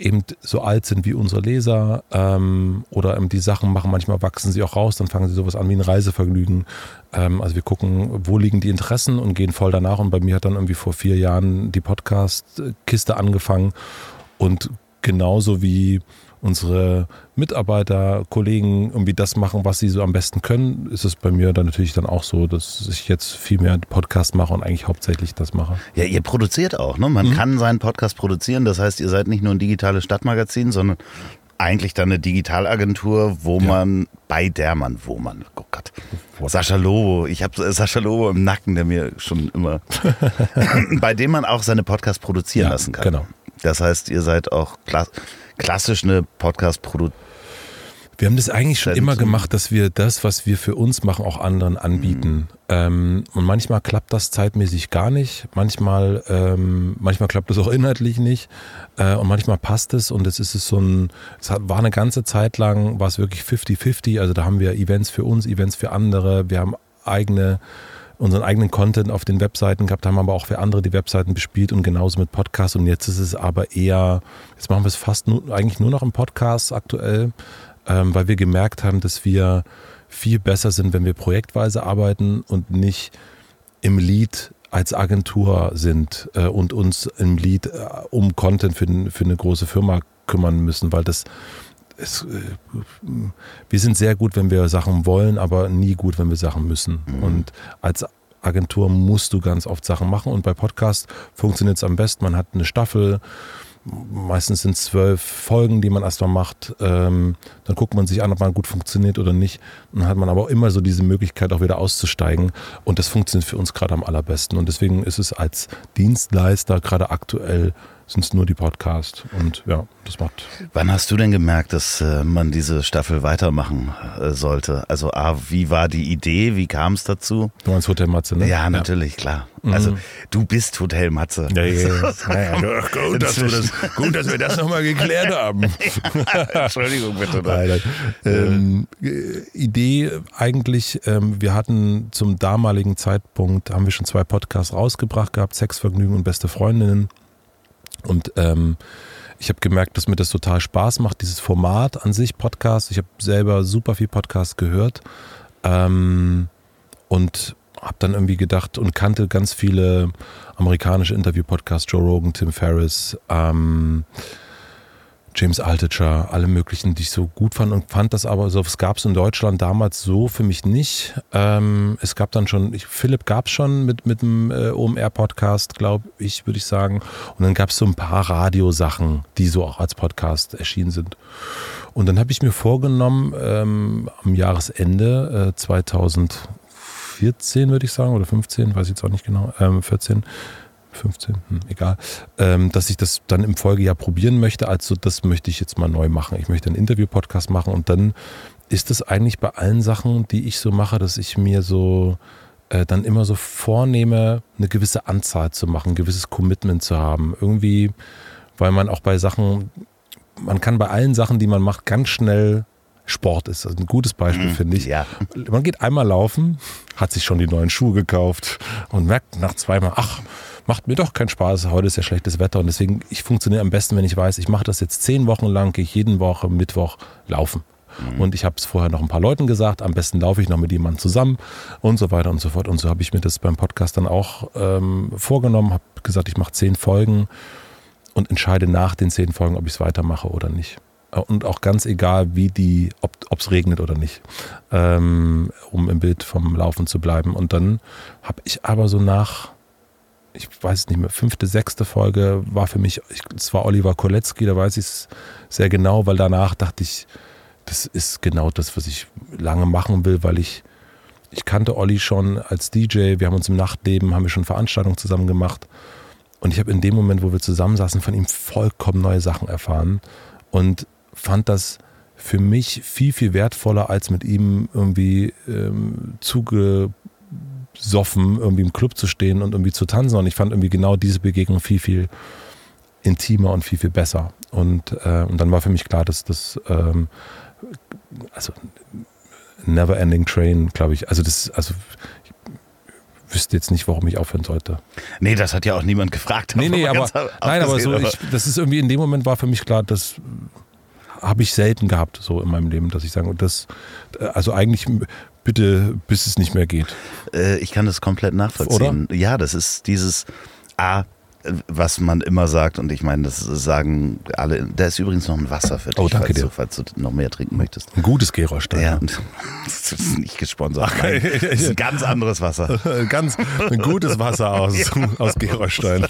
eben so alt sind wie unsere Leser ähm, oder die Sachen machen. Manchmal wachsen sie auch raus, dann fangen sie sowas an wie ein Reisevergnügen. Ähm, also wir gucken, wo liegen die Interessen und gehen voll danach. Und bei mir hat dann irgendwie vor vier Jahren die Podcast-Kiste angefangen und genauso wie unsere Mitarbeiter, Kollegen irgendwie das machen, was sie so am besten können, ist es bei mir dann natürlich dann auch so, dass ich jetzt viel mehr Podcast mache und eigentlich hauptsächlich das mache. Ja, ihr produziert auch, ne? Man mhm. kann seinen Podcast produzieren. Das heißt, ihr seid nicht nur ein digitales Stadtmagazin, sondern eigentlich dann eine Digitalagentur, wo ja. man, bei der man, wo man, oh Gott, Sascha Lobo, ich habe Sascha Lobo im Nacken, der mir schon immer, bei dem man auch seine Podcasts produzieren ja, lassen kann. Genau. Das heißt, ihr seid auch klassisch eine Podcast-Produktion. Wir haben das eigentlich schon immer gemacht, dass wir das, was wir für uns machen, auch anderen anbieten. Mhm. Ähm, und manchmal klappt das zeitmäßig gar nicht. Manchmal, ähm, manchmal klappt das auch inhaltlich nicht. Äh, und manchmal passt es. Und es ist so ein, es war eine ganze Zeit lang, war es wirklich 50-50. Also da haben wir Events für uns, Events für andere. Wir haben eigene unseren eigenen Content auf den Webseiten gehabt, haben aber auch für andere die Webseiten bespielt und genauso mit Podcasts. Und jetzt ist es aber eher, jetzt machen wir es fast nur, eigentlich nur noch im Podcast aktuell, ähm, weil wir gemerkt haben, dass wir viel besser sind, wenn wir projektweise arbeiten und nicht im Lead als Agentur sind äh, und uns im Lead äh, um Content für, für eine große Firma kümmern müssen, weil das es, äh, wir sind sehr gut, wenn wir Sachen wollen, aber nie gut, wenn wir Sachen müssen. Mhm. Und als Agentur musst du ganz oft Sachen machen und bei Podcast funktioniert es am besten. Man hat eine Staffel, meistens sind es zwölf Folgen, die man erstmal macht. Ähm, dann guckt man sich an, ob man gut funktioniert oder nicht. Dann hat man aber auch immer so diese Möglichkeit, auch wieder auszusteigen. Und das funktioniert für uns gerade am allerbesten. Und deswegen ist es als Dienstleister gerade aktuell sind es nur die Podcasts. Und ja, das macht. Wann hast du denn gemerkt, dass äh, man diese Staffel weitermachen äh, sollte? Also A, wie war die Idee? Wie kam es dazu? Du meinst Hotel Matze, ne? Ja, natürlich, ja. klar. Mhm. Also du bist Hotel Matze. Ja, ja, ja. ja gut, dass wir das, gut, dass wir das nochmal geklärt haben. Entschuldigung bitte. Nein, ähm, Idee eigentlich, ähm, wir hatten zum damaligen Zeitpunkt, haben wir schon zwei Podcasts rausgebracht gehabt, Sexvergnügen und Beste Freundinnen. Und ähm, ich habe gemerkt, dass mir das total Spaß macht, dieses Format an sich, Podcast. Ich habe selber super viel Podcast gehört ähm, und habe dann irgendwie gedacht und kannte ganz viele amerikanische Interview-Podcasts, Joe Rogan, Tim Ferriss, ähm, James Altucher, alle möglichen, die ich so gut fand und fand das aber, so, es gab es in Deutschland damals so für mich nicht. Ähm, es gab dann schon, ich, Philipp gab es schon mit, mit dem äh, OMR-Podcast, glaube ich, würde ich sagen. Und dann gab es so ein paar Radiosachen, die so auch als Podcast erschienen sind. Und dann habe ich mir vorgenommen, ähm, am Jahresende äh, 2014, würde ich sagen, oder 15, weiß ich jetzt auch nicht genau, ähm, 14, 15, hm, egal, ähm, dass ich das dann im Folgejahr probieren möchte. Also das möchte ich jetzt mal neu machen. Ich möchte einen Interview-Podcast machen und dann ist es eigentlich bei allen Sachen, die ich so mache, dass ich mir so äh, dann immer so vornehme, eine gewisse Anzahl zu machen, ein gewisses Commitment zu haben. Irgendwie, weil man auch bei Sachen, man kann bei allen Sachen, die man macht, ganz schnell Sport ist. Also ein gutes Beispiel, Mhm, finde ich. ja. Man geht einmal laufen, hat sich schon die neuen Schuhe gekauft und merkt nach zweimal, ach, macht mir doch keinen Spaß, heute ist ja schlechtes Wetter und deswegen, ich funktioniere am besten, wenn ich weiß, ich mache das jetzt zehn Wochen lang, gehe ich jeden Woche Mittwoch laufen. Und ich habe es vorher noch ein paar Leuten gesagt, am besten laufe ich noch mit jemandem zusammen und so weiter und so fort. Und so habe ich mir das beim Podcast dann auch ähm, vorgenommen, habe gesagt, ich mache zehn Folgen und entscheide nach den zehn Folgen, ob ich es weitermache oder nicht. Und auch ganz egal, wie die, ob es regnet oder nicht, ähm, um im Bild vom Laufen zu bleiben. Und dann habe ich aber so nach, ich weiß es nicht mehr, fünfte, sechste Folge war für mich, ich, es war Oliver Kolecki, da weiß ich es sehr genau, weil danach dachte ich, das ist genau das, was ich lange machen will, weil ich, ich kannte Olli schon als DJ, wir haben uns im Nachtleben, haben wir schon Veranstaltungen zusammen gemacht. Und ich habe in dem Moment, wo wir zusammensaßen, von ihm vollkommen neue Sachen erfahren und fand das für mich viel, viel wertvoller, als mit ihm irgendwie ähm, zugesoffen, irgendwie im Club zu stehen und irgendwie zu tanzen. Und ich fand irgendwie genau diese Begegnung viel, viel intimer und viel, viel besser. Und, äh, und dann war für mich klar, dass das, ähm, also Never Ending Train, glaube ich, also das, also ich wüsste jetzt nicht, warum ich aufhören sollte. Nee, das hat ja auch niemand gefragt. Nee, nee, aber, nein, aber so, ich, das ist irgendwie in dem Moment war für mich klar, das habe ich selten gehabt, so in meinem Leben, dass ich sage, und das, also eigentlich bitte, bis es nicht mehr geht. Äh, ich kann das komplett nachvollziehen. Ja, das ist dieses A, was man immer sagt, und ich meine, das sagen alle. Da ist übrigens noch ein Wasser für dich, Oh, danke falls, dir. Du, falls du noch mehr trinken möchtest. Ein gutes Gerolstein. Ja, das ist nicht gesponsert. Nein, das ist ein ganz anderes Wasser. Ganz ein gutes Wasser aus, aus Gerolstein.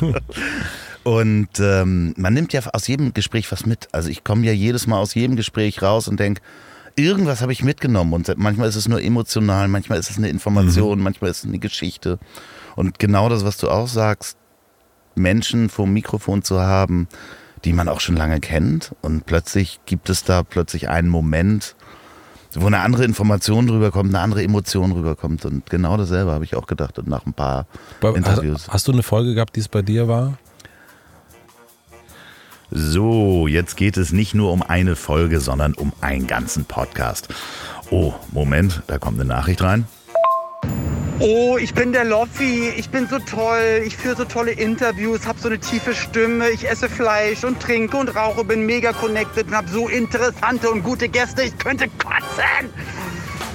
Und ähm, man nimmt ja aus jedem Gespräch was mit. Also ich komme ja jedes Mal aus jedem Gespräch raus und denke, irgendwas habe ich mitgenommen. Und manchmal ist es nur emotional, manchmal ist es eine Information, manchmal ist es eine Geschichte. Und genau das, was du auch sagst, Menschen vor dem Mikrofon zu haben, die man auch schon lange kennt. Und plötzlich gibt es da plötzlich einen Moment, wo eine andere Information rüberkommt, eine andere Emotion rüberkommt. Und genau dasselbe habe ich auch gedacht. Und nach ein paar Bei- Interviews. Hast, hast du eine Folge gehabt, die es bei dir war? So, jetzt geht es nicht nur um eine Folge, sondern um einen ganzen Podcast. Oh, Moment, da kommt eine Nachricht rein. Oh, ich bin der Loffi. Ich bin so toll. Ich führe so tolle Interviews, habe so eine tiefe Stimme. Ich esse Fleisch und trinke und rauche, bin mega connected und habe so interessante und gute Gäste. Ich könnte kotzen.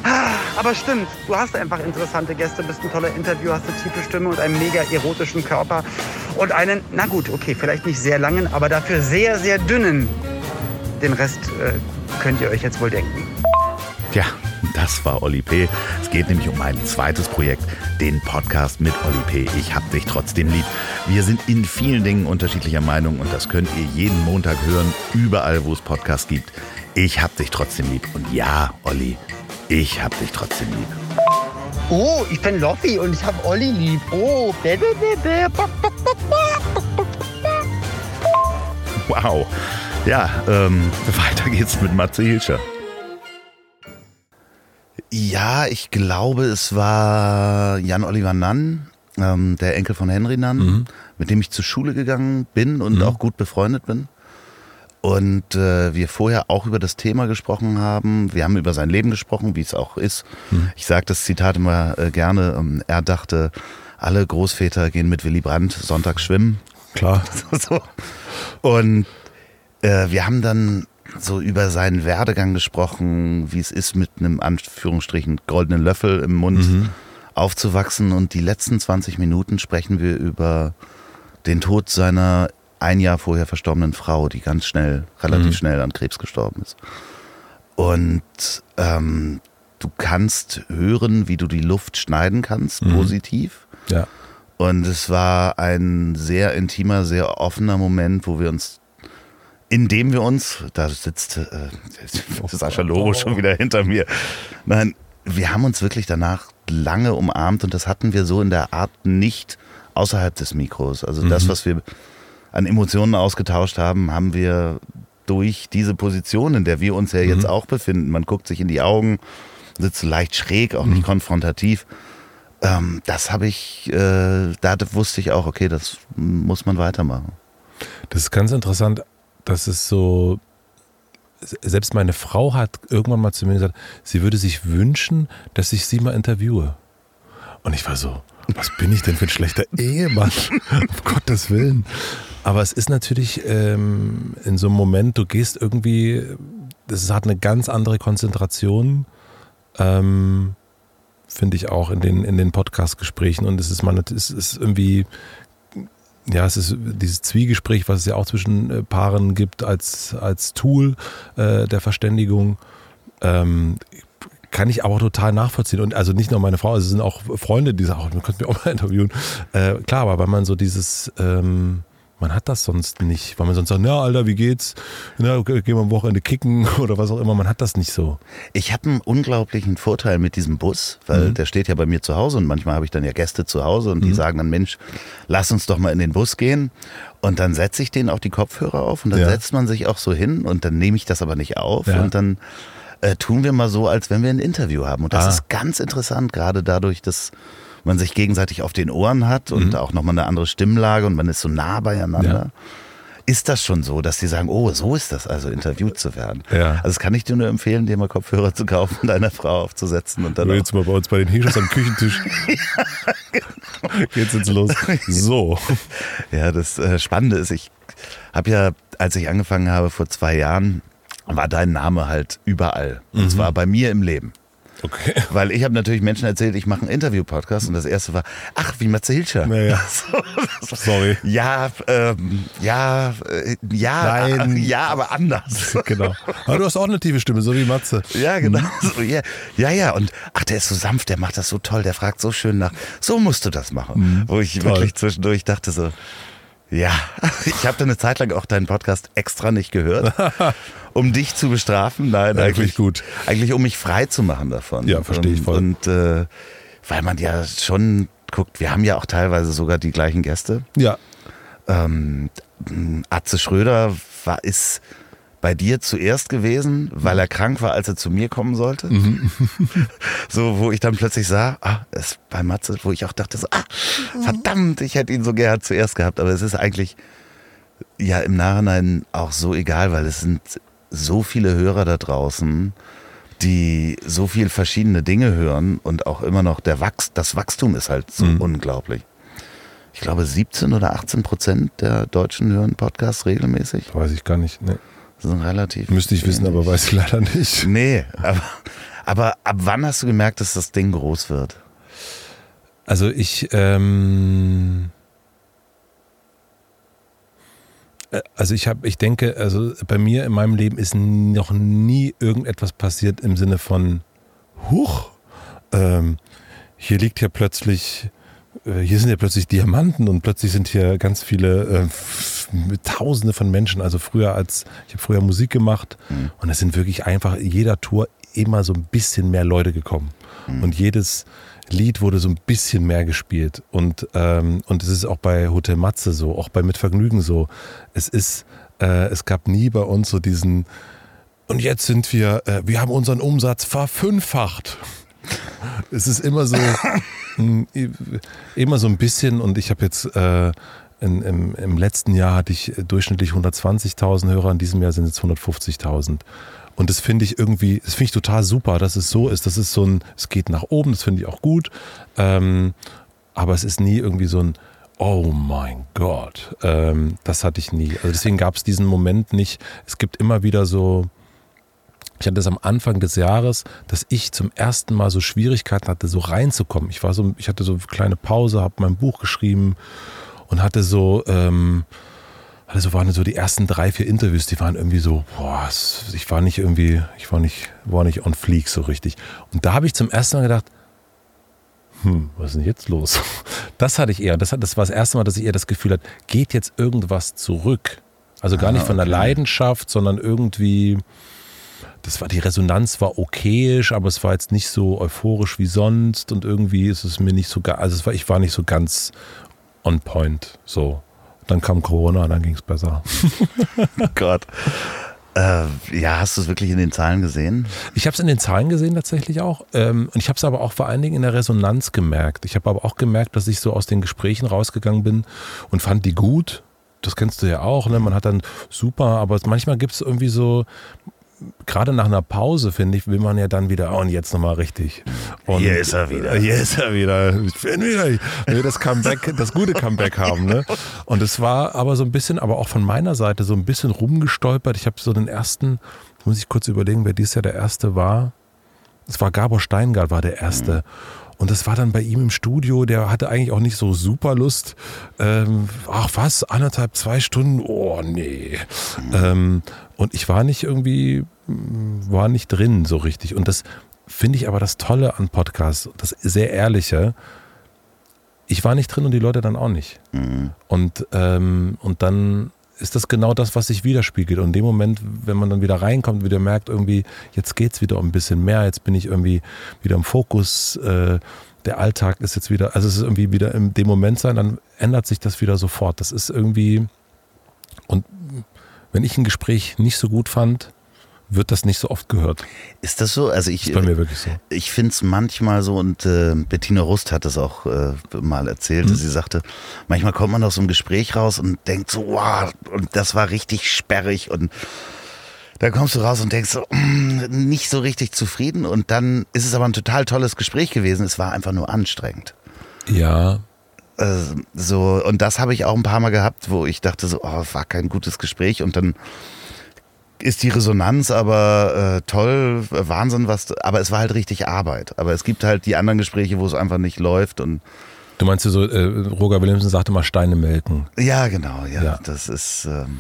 Ah, Aber stimmt, du hast einfach interessante Gäste, bist ein toller Interview, hast eine tiefe Stimme und einen mega erotischen Körper und einen, na gut, okay, vielleicht nicht sehr langen, aber dafür sehr, sehr dünnen. Den Rest äh, könnt ihr euch jetzt wohl denken. Tja, das war Oli P. Es geht nämlich um mein zweites Projekt, den Podcast mit Oli P. Ich hab dich trotzdem lieb. Wir sind in vielen Dingen unterschiedlicher Meinung und das könnt ihr jeden Montag hören, überall, wo es Podcasts gibt. Ich hab dich trotzdem lieb. Und ja, Olli, ich hab dich trotzdem lieb. Oh, ich bin Loffi und ich hab Olli lieb. Oh, Wow. Ja, ähm, weiter geht's mit Matze Hilscher. Ja, ich glaube, es war Jan-Oliver Nann, ähm, der Enkel von Henry Nann, mit dem ich zur Schule gegangen bin und auch gut befreundet bin. Und äh, wir vorher auch über das Thema gesprochen haben. Wir haben über sein Leben gesprochen, wie es auch ist. Ich sage das Zitat immer äh, gerne. Ähm, er dachte, alle Großväter gehen mit Willy Brandt sonntags schwimmen. Klar. so. Und äh, wir haben dann so über seinen Werdegang gesprochen, wie es ist, mit einem Anführungsstrichen goldenen Löffel im Mund aufzuwachsen. Und die letzten 20 Minuten sprechen wir über den Tod seiner ein Jahr vorher verstorbenen Frau, die ganz schnell, relativ schnell an Krebs gestorben ist. Und ähm, du kannst hören, wie du die Luft schneiden kannst, positiv. Ja. Und es war ein sehr intimer, sehr offener Moment, wo wir uns, indem wir uns, da sitzt äh, Sascha Lobo schon wieder hinter mir. Nein, wir haben uns wirklich danach lange umarmt und das hatten wir so in der Art nicht außerhalb des Mikros. Also das, Mhm. was wir an Emotionen ausgetauscht haben, haben wir durch diese Position, in der wir uns ja Mhm. jetzt auch befinden. Man guckt sich in die Augen, sitzt leicht schräg, auch Mhm. nicht konfrontativ. Ähm, das habe ich, äh, da wusste ich auch, okay, das muss man weitermachen. Das ist ganz interessant, dass es so, selbst meine Frau hat irgendwann mal zu mir gesagt, sie würde sich wünschen, dass ich sie mal interviewe. Und ich war so, was bin ich denn für ein schlechter Ehemann? um Gottes Willen. Aber es ist natürlich ähm, in so einem Moment, du gehst irgendwie, das hat eine ganz andere Konzentration, ähm, finde ich auch in den, in den Podcast-Gesprächen. Und es ist, man, es ist irgendwie ja, es ist dieses Zwiegespräch, was es ja auch zwischen äh, Paaren gibt als, als Tool äh, der Verständigung, ähm, kann ich aber total nachvollziehen. Und also nicht nur meine Frau, es sind auch Freunde, die sagen, oh, du könntest mich auch mal interviewen. Äh, klar, aber weil man so dieses, ähm, man hat das sonst nicht, weil man sonst sagt, na Alter, wie geht's? Na, okay, gehen wir am Wochenende kicken oder was auch immer, man hat das nicht so. Ich habe einen unglaublichen Vorteil mit diesem Bus, weil Mhm. der steht ja bei mir zu Hause und manchmal habe ich dann ja Gäste zu Hause und die sagen dann, Mensch, lass uns doch mal in den Bus gehen. Und dann setze ich denen auch die Kopfhörer auf und dann Ja. setzt man sich auch so hin und dann nehme ich das aber nicht auf Ja. und dann äh, tun wir mal so, als wenn wir ein Interview haben. Und das Ah. ist ganz interessant, gerade dadurch, dass man sich gegenseitig auf den Ohren hat und Mhm. auch nochmal eine andere Stimmlage und man ist so nah beieinander. Ist das schon so, dass die sagen, oh, so ist das also, interviewt zu werden? Ja. Also das kann ich dir nur empfehlen, dir mal Kopfhörer zu kaufen, deiner Frau aufzusetzen und dann Jetzt mal bei uns bei den Hischers am Küchentisch. Geht's jetzt los. So. Ja, das äh, Spannende ist, ich habe ja, als ich angefangen habe vor zwei Jahren, war dein Name halt überall. Und Mhm. zwar bei mir im Leben. Okay. Weil ich habe natürlich Menschen erzählt, ich mache einen Interview-Podcast und das erste war, ach, wie Matze Hilscher. Naja. So, Sorry. Ja, ähm, ja, äh, ja, Nein. äh, ja, aber anders. Genau. Aber du hast auch eine tiefe Stimme, so wie Matze. Ja, genau. So, ja, ja, ja. Und ach, der ist so sanft, der macht das so toll, der fragt so schön nach. So musst du das machen. Wo ich toll. wirklich zwischendurch dachte so, ja, ich habe eine Zeit lang auch deinen Podcast extra nicht gehört, um dich zu bestrafen. Nein, eigentlich wirklich gut. Eigentlich um mich frei zu machen davon. Ja, verstehe ich voll. Und äh, weil man ja schon guckt, wir haben ja auch teilweise sogar die gleichen Gäste. Ja. Ähm, Atze Schröder war, ist bei dir zuerst gewesen, weil er krank war, als er zu mir kommen sollte. so, wo ich dann plötzlich sah, ah, es ist bei Matze, wo ich auch dachte so, ah, verdammt, ich hätte ihn so gern zuerst gehabt. Aber es ist eigentlich ja im Nachhinein auch so egal, weil es sind so viele Hörer da draußen, die so viel verschiedene Dinge hören und auch immer noch der Wachs, das Wachstum ist halt so unglaublich. Ich glaube, 17 oder 18 Prozent der Deutschen hören Podcasts regelmäßig. Weiß ich gar nicht. Nee. Das ist relativ. Müsste ich wissen, aber weiß ich leider nicht. Nee, aber, aber ab wann hast du gemerkt, dass das Ding groß wird? Also ich, ähm, äh, also ich habe, ich denke, also bei mir in meinem Leben ist noch nie irgendetwas passiert im Sinne von, huch, ähm, hier liegt ja plötzlich, äh, hier sind ja plötzlich Diamanten und plötzlich sind hier ganz viele, äh, Tausende von Menschen. Also früher als, ich habe früher Musik gemacht und es sind wirklich einfach jeder Tour immer so ein bisschen mehr Leute gekommen. Und jedes Lied wurde so ein bisschen mehr gespielt. Und, ähm, und es ist auch bei Hotel Matze so, auch bei Mit Vergnügen so. Es ist, äh, es gab nie bei uns so diesen, und jetzt sind wir, äh, wir haben unseren Umsatz verfünffacht. Es ist immer so, mh, immer so ein bisschen und ich habe jetzt äh, in, im, im letzten Jahr hatte ich durchschnittlich 120.000 Hörer, in diesem Jahr sind es 150.000. Und das finde ich irgendwie, das finde ich total super, dass es so ist. Das ist so ein, es geht nach oben, das finde ich auch gut. Ähm, aber es ist nie irgendwie so ein, oh mein Gott, ähm, das hatte ich nie. Also deswegen gab es diesen Moment nicht. Es gibt immer wieder so, ich hatte es am Anfang des Jahres, dass ich zum ersten Mal so Schwierigkeiten hatte, so reinzukommen. Ich war so, ich hatte so eine kleine Pause, habe mein Buch geschrieben und hatte so, ähm, hatte so waren so die ersten drei, vier Interviews, die waren irgendwie so, boah, ich war nicht irgendwie, ich war nicht, war nicht on fleek so richtig. Und da habe ich zum ersten Mal gedacht, hm, was ist denn jetzt los? Das hatte ich eher, das, das war das erste Mal, dass ich eher das Gefühl hatte, geht jetzt irgendwas zurück? Also gar Ah, nicht von der okay. Leidenschaft, sondern irgendwie, das war die Resonanz war okayisch, aber es war jetzt nicht so euphorisch wie sonst und irgendwie ist es mir nicht so, also es war, ich war nicht so ganz on point. So. Dann kam Corona, dann ging es besser. Gott. Äh, ja, hast du es wirklich in den Zahlen gesehen? Ich habe es in den Zahlen gesehen tatsächlich auch. Ähm, und ich habe es aber auch vor allen Dingen in der Resonanz gemerkt. Ich habe aber auch gemerkt, dass ich so aus den Gesprächen rausgegangen bin und fand die gut. Das kennst du ja auch. Ne? Man hat dann super, aber manchmal gibt es irgendwie so, gerade nach einer Pause, finde ich, will man ja dann wieder, oh, und jetzt nochmal richtig. Und, Hier ist er wieder. äh, Hier ist er wieder. Ich bin wieder. Ich will das Comeback, das gute Comeback haben. Ne? Und es war aber so ein bisschen, aber auch von meiner Seite so ein bisschen rumgestolpert. Ich habe so den ersten, muss ich kurz überlegen, wer dieses Jahr der erste war. Es war Gabor Steingart, war der erste. Und das war dann bei ihm im Studio, der hatte eigentlich auch nicht so super Lust. Ähm, ach was, anderthalb, zwei Stunden? Oh nee. Ähm, und ich war nicht irgendwie, war nicht drin so richtig. Und das finde ich aber das Tolle an Podcasts, das sehr Ehrliche. Ich war nicht drin und die Leute dann auch nicht. Und, ähm, und dann ist das genau das, was sich widerspiegelt. Und in dem Moment, wenn man dann wieder reinkommt, wieder merkt, irgendwie, jetzt geht's wieder um ein bisschen mehr, jetzt bin ich irgendwie wieder im Fokus, äh, der Alltag ist jetzt wieder, also es ist irgendwie wieder in dem Moment sein, dann ändert sich das wieder sofort. Das ist irgendwie, wenn ich ein Gespräch nicht so gut fand, wird das nicht so oft gehört. Ist das so? Also ich, Ist bei mir wirklich so. ich finde es manchmal so, und äh, Bettina Rust hat es auch äh, mal erzählt, Mhm. sie sagte, manchmal kommt man aus so einem Gespräch raus und denkt so, wow, und das war richtig sperrig und da kommst du raus und denkst so, mm, nicht so richtig zufrieden und dann ist es aber ein total tolles Gespräch gewesen, es war einfach nur anstrengend. Ja, so, und das habe ich auch ein paar Mal gehabt, wo ich dachte so, oh, war kein gutes Gespräch und dann ist die Resonanz aber äh, toll, äh, Wahnsinn, was, aber es war halt richtig Arbeit. Aber es gibt halt die anderen Gespräche, wo es einfach nicht läuft und du meinst so, äh, Roger Williamson sagte mal Steine melken. ja, genau, ja, Ja. das ist, ähm,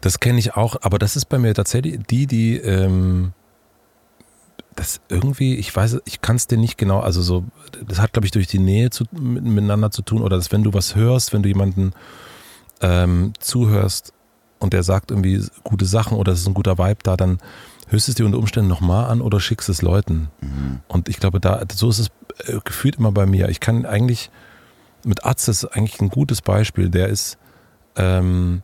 Das kenne ich auch, aber das ist bei mir tatsächlich die, die ähm, das irgendwie, ich weiß, ich kann es dir nicht genau, also so, das hat, glaube ich, durch die Nähe zu, mit- miteinander zu tun oder dass wenn du was hörst, wenn du jemanden ähm, zuhörst und der sagt irgendwie gute Sachen oder es ist ein guter Vibe da, dann hörst du es dir unter Umständen nochmal an oder schickst es Leuten. Und ich glaube, da, so ist es äh, gefühlt immer bei mir. Ich kann eigentlich, mit Atze ist eigentlich ein gutes Beispiel, der ist, ähm,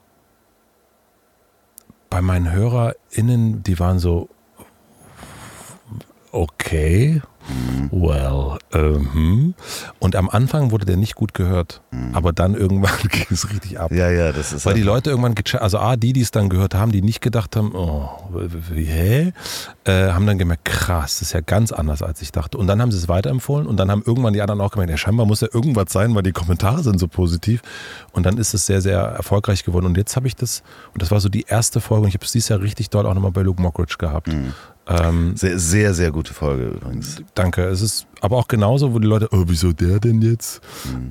bei meinen HörerInnen, die waren so, okay, well, ähm, und am Anfang wurde der nicht gut gehört, aber dann irgendwann ging es richtig ab. ja, ja, das ist Weil die einfach- Leute irgendwann, also A, die, die es dann gehört haben, die nicht gedacht haben, oh, wie, hä? Äh, haben dann gemerkt, krass, das ist ja ganz anders, als ich dachte. Und dann haben sie es weiterempfohlen und dann haben irgendwann die anderen auch gemerkt, ja, scheinbar muss ja irgendwas sein, weil die Kommentare sind so positiv. Und dann ist es sehr, sehr erfolgreich geworden. Und jetzt habe ich das, und das war so die erste Folge, und ich habe es dieses Jahr richtig doll auch nochmal bei Luke Mockridge gehabt. Ähm, sehr, sehr, sehr gute Folge übrigens. Danke. Es ist aber auch genauso, wo die Leute, oh, wieso der denn jetzt?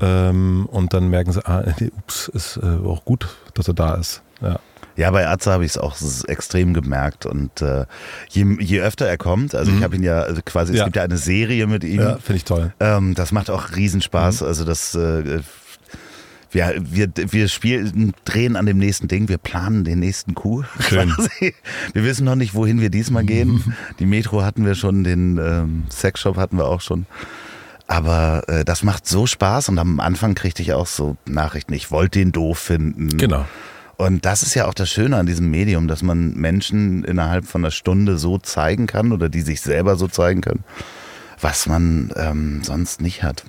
Ähm, und dann merken sie, ah, nee, ups, ist äh, auch gut, dass er da ist. Ja. Ja, bei Atze habe ich es auch extrem gemerkt und äh, je, je öfter er kommt, also ich habe ihn ja also quasi, es Mhm. Ja. gibt ja eine Serie mit ihm, ja finde ich toll. Ähm, das macht auch Mhm. Riesenspaß. Also das äh, wir, wir, wir spielen, drehen an dem nächsten Ding, wir planen den nächsten Coup. Schön. Wir wissen noch nicht, wohin wir diesmal gehen. Die Metro hatten wir schon, den ähm, Sexshop hatten wir auch schon. Aber äh, das macht so Spaß und am Anfang kriegte ich auch so Nachrichten, ich wollte den doof finden. Genau. Und das ist ja auch das Schöne an diesem Medium, dass man Menschen innerhalb von einer Stunde so zeigen kann oder die sich selber so zeigen können, was man ähm, sonst nicht hat.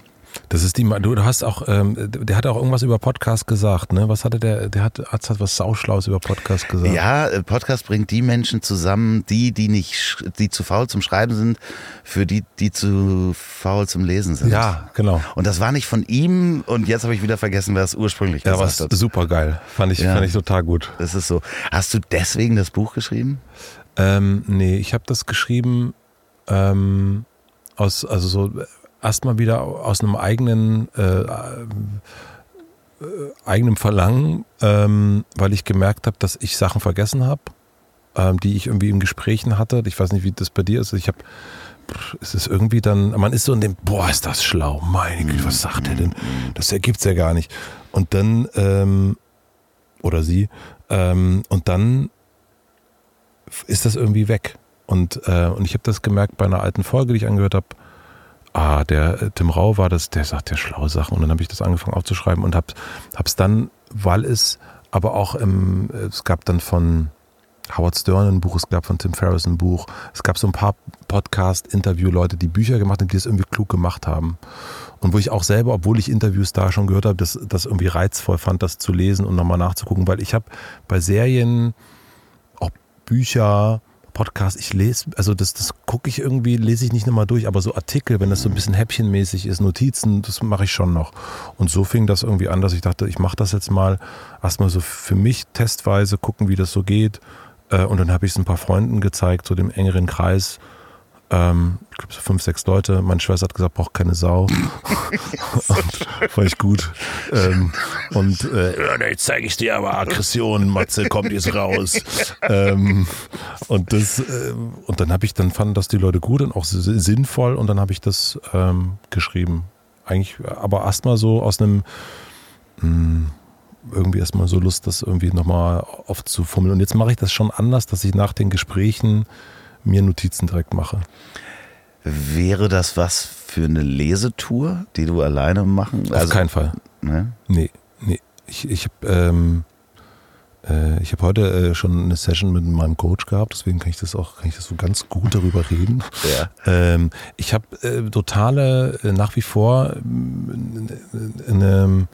Das ist die, du, du hast auch, ähm, der hat auch irgendwas über Podcast gesagt, ne? Was hatte der, der hat, Arzt hat was Sauschlaues über Podcast gesagt. Ja, äh, Podcast bringt die Menschen zusammen, die, die nicht, die zu faul zum Schreiben sind, für die, die zu faul zum Lesen sind. Ja, genau. Und das war nicht von ihm und jetzt habe ich wieder vergessen, wer es ursprünglich Ja, gesagt hat. super geil. Fand ich, Ja. fand ich total gut. Das ist so. Hast du deswegen das Buch geschrieben? Ähm, nee, ich habe das geschrieben ähm, aus, also so erstmal wieder aus einem eigenen, äh, äh, eigenem Verlangen, ähm, weil ich gemerkt habe, dass ich Sachen vergessen habe, ähm, die ich irgendwie in Gesprächen hatte. Ich weiß nicht, wie das bei dir ist. Ich habe es ist irgendwie dann, man ist so in dem, boah, ist das schlau, meine Güte, was sagt er denn? Das ergibt's ja gar nicht. Und dann, ähm, oder sie, ähm, und dann ist das irgendwie weg. Und, äh, und ich habe das gemerkt bei einer alten Folge, die ich angehört habe, ah, der äh, Tim Rau war das, der sagt ja schlaue Sachen. Und dann habe ich das angefangen aufzuschreiben und habe es dann, weil es aber auch im, es gab dann von Howard Stern ein Buch, es gab von Tim Ferriss ein Buch, es gab so ein paar Podcast-Interview-Leute, die Bücher gemacht haben, die es irgendwie klug gemacht haben. Und wo ich auch selber, obwohl ich Interviews da schon gehört habe, das, das irgendwie reizvoll fand, das zu lesen und nochmal nachzugucken, weil ich habe bei Serien, auch Bücher, Podcast, ich lese, also das, das gucke ich irgendwie, lese ich nicht nochmal durch, aber so Artikel, wenn das so ein bisschen häppchenmäßig ist, Notizen, das mache ich schon noch. Und so fing das irgendwie an, dass ich dachte, ich mache das jetzt mal erstmal so für mich testweise, gucken, wie das so geht. Äh, und dann habe ich es ein paar Freunden gezeigt, so dem engeren Kreis. Ähm, ich glaube so fünf, sechs Leute. Meine Schwester hat gesagt, braucht keine Sau. und fand ich gut. Ähm, und äh, ja, jetzt zeige ich dir aber Aggression, Matze, kommt jetzt raus. ähm, und das, äh, und dann habe ich, dann fanden das die Leute gut und auch sinnvoll und dann habe ich das ähm, geschrieben. Eigentlich, aber erstmal so aus einem mh, hm, irgendwie erstmal so Lust, das irgendwie nochmal aufzufummeln. Und jetzt mache ich das schon anders, dass ich nach den Gesprächen mir Notizen direkt mache. Wäre das was für eine Lesetour, die du alleine machen? Auf also, keinen Fall. Ne? Nee, nee. Ich, ich habe ähm, äh, hab heute äh, schon eine Session mit meinem Coach gehabt, deswegen kann ich das auch, kann ich das so ganz gut darüber reden. Ja. Ähm, ich habe äh, totale, äh, nach wie vor äh, eine